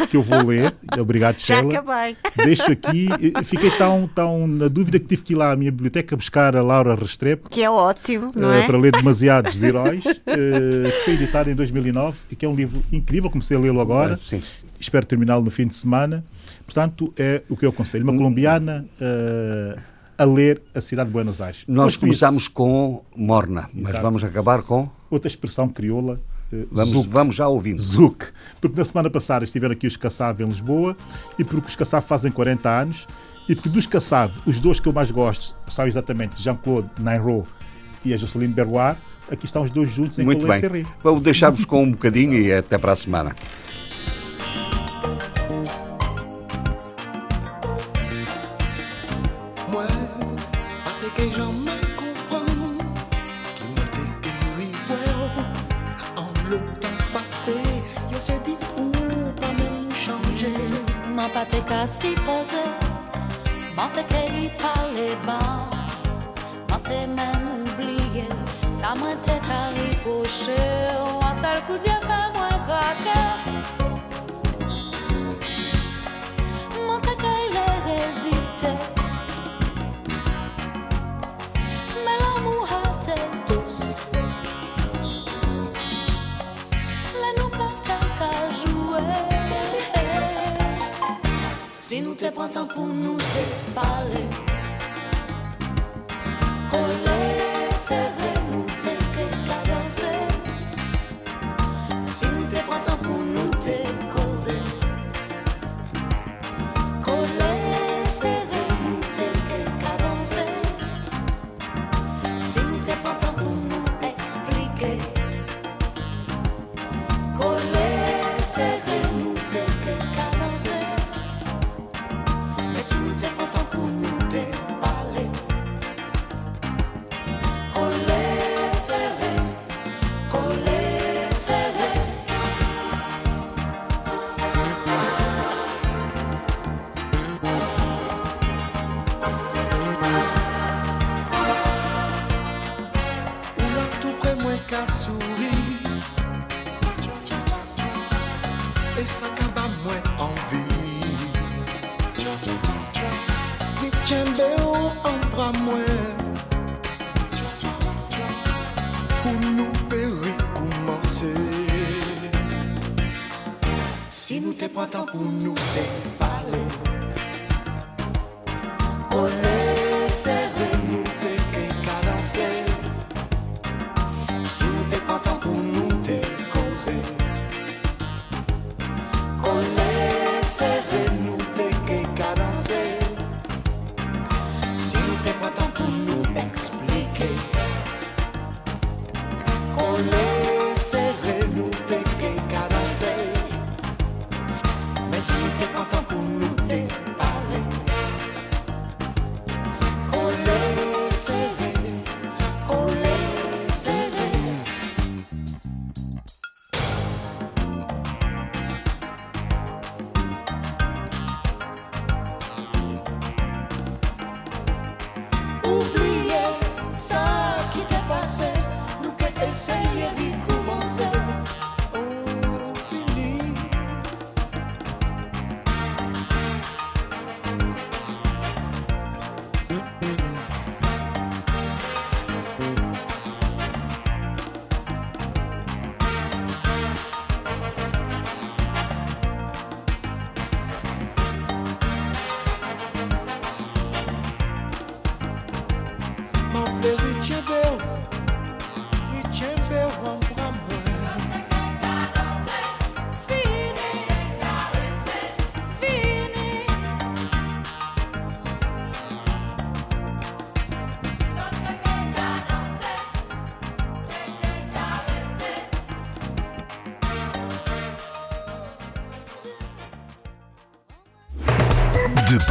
é? que eu vou ler. Obrigado, [laughs] Já Sheila. acabei. [laughs] Deixo aqui, eh, fiquei tão, tão na dúvida que tive que ir lá à minha biblioteca buscar a Laura Restrepo Que é ótimo, não é? para ler Demasiados [laughs] Heróis, que foi editado em 2009 e que é um livro incrível, comecei a lê-lo agora. Sim. Espero terminá-lo no fim de semana. Portanto, é o que eu aconselho. Uma colombiana eh, a ler a cidade de Buenos Aires. Nós começamos com Morna, mas Exato. vamos acabar com. outra expressão crioula. eh, Vamos, Zuc. vamos já ouvindo. Zuc. Porque na semana passada estiveram aqui os Kassab em Lisboa e porque os Kassab fazem 40 anos e porque dos Kassab, os dois que eu mais gosto são exatamente Jean-Claude Nairo e a Jocelyn Berroir. Aqui estão os dois juntos em Muito bem. Vamos deixar-vos com um bocadinho e até para a semana. te casi pose, ma te parle ba, ma même oublié, ça m'a te cari poche, un seul coup de pas moins craquer. Ma te cari résister. Si nou te prantan pou nou te pale who knew they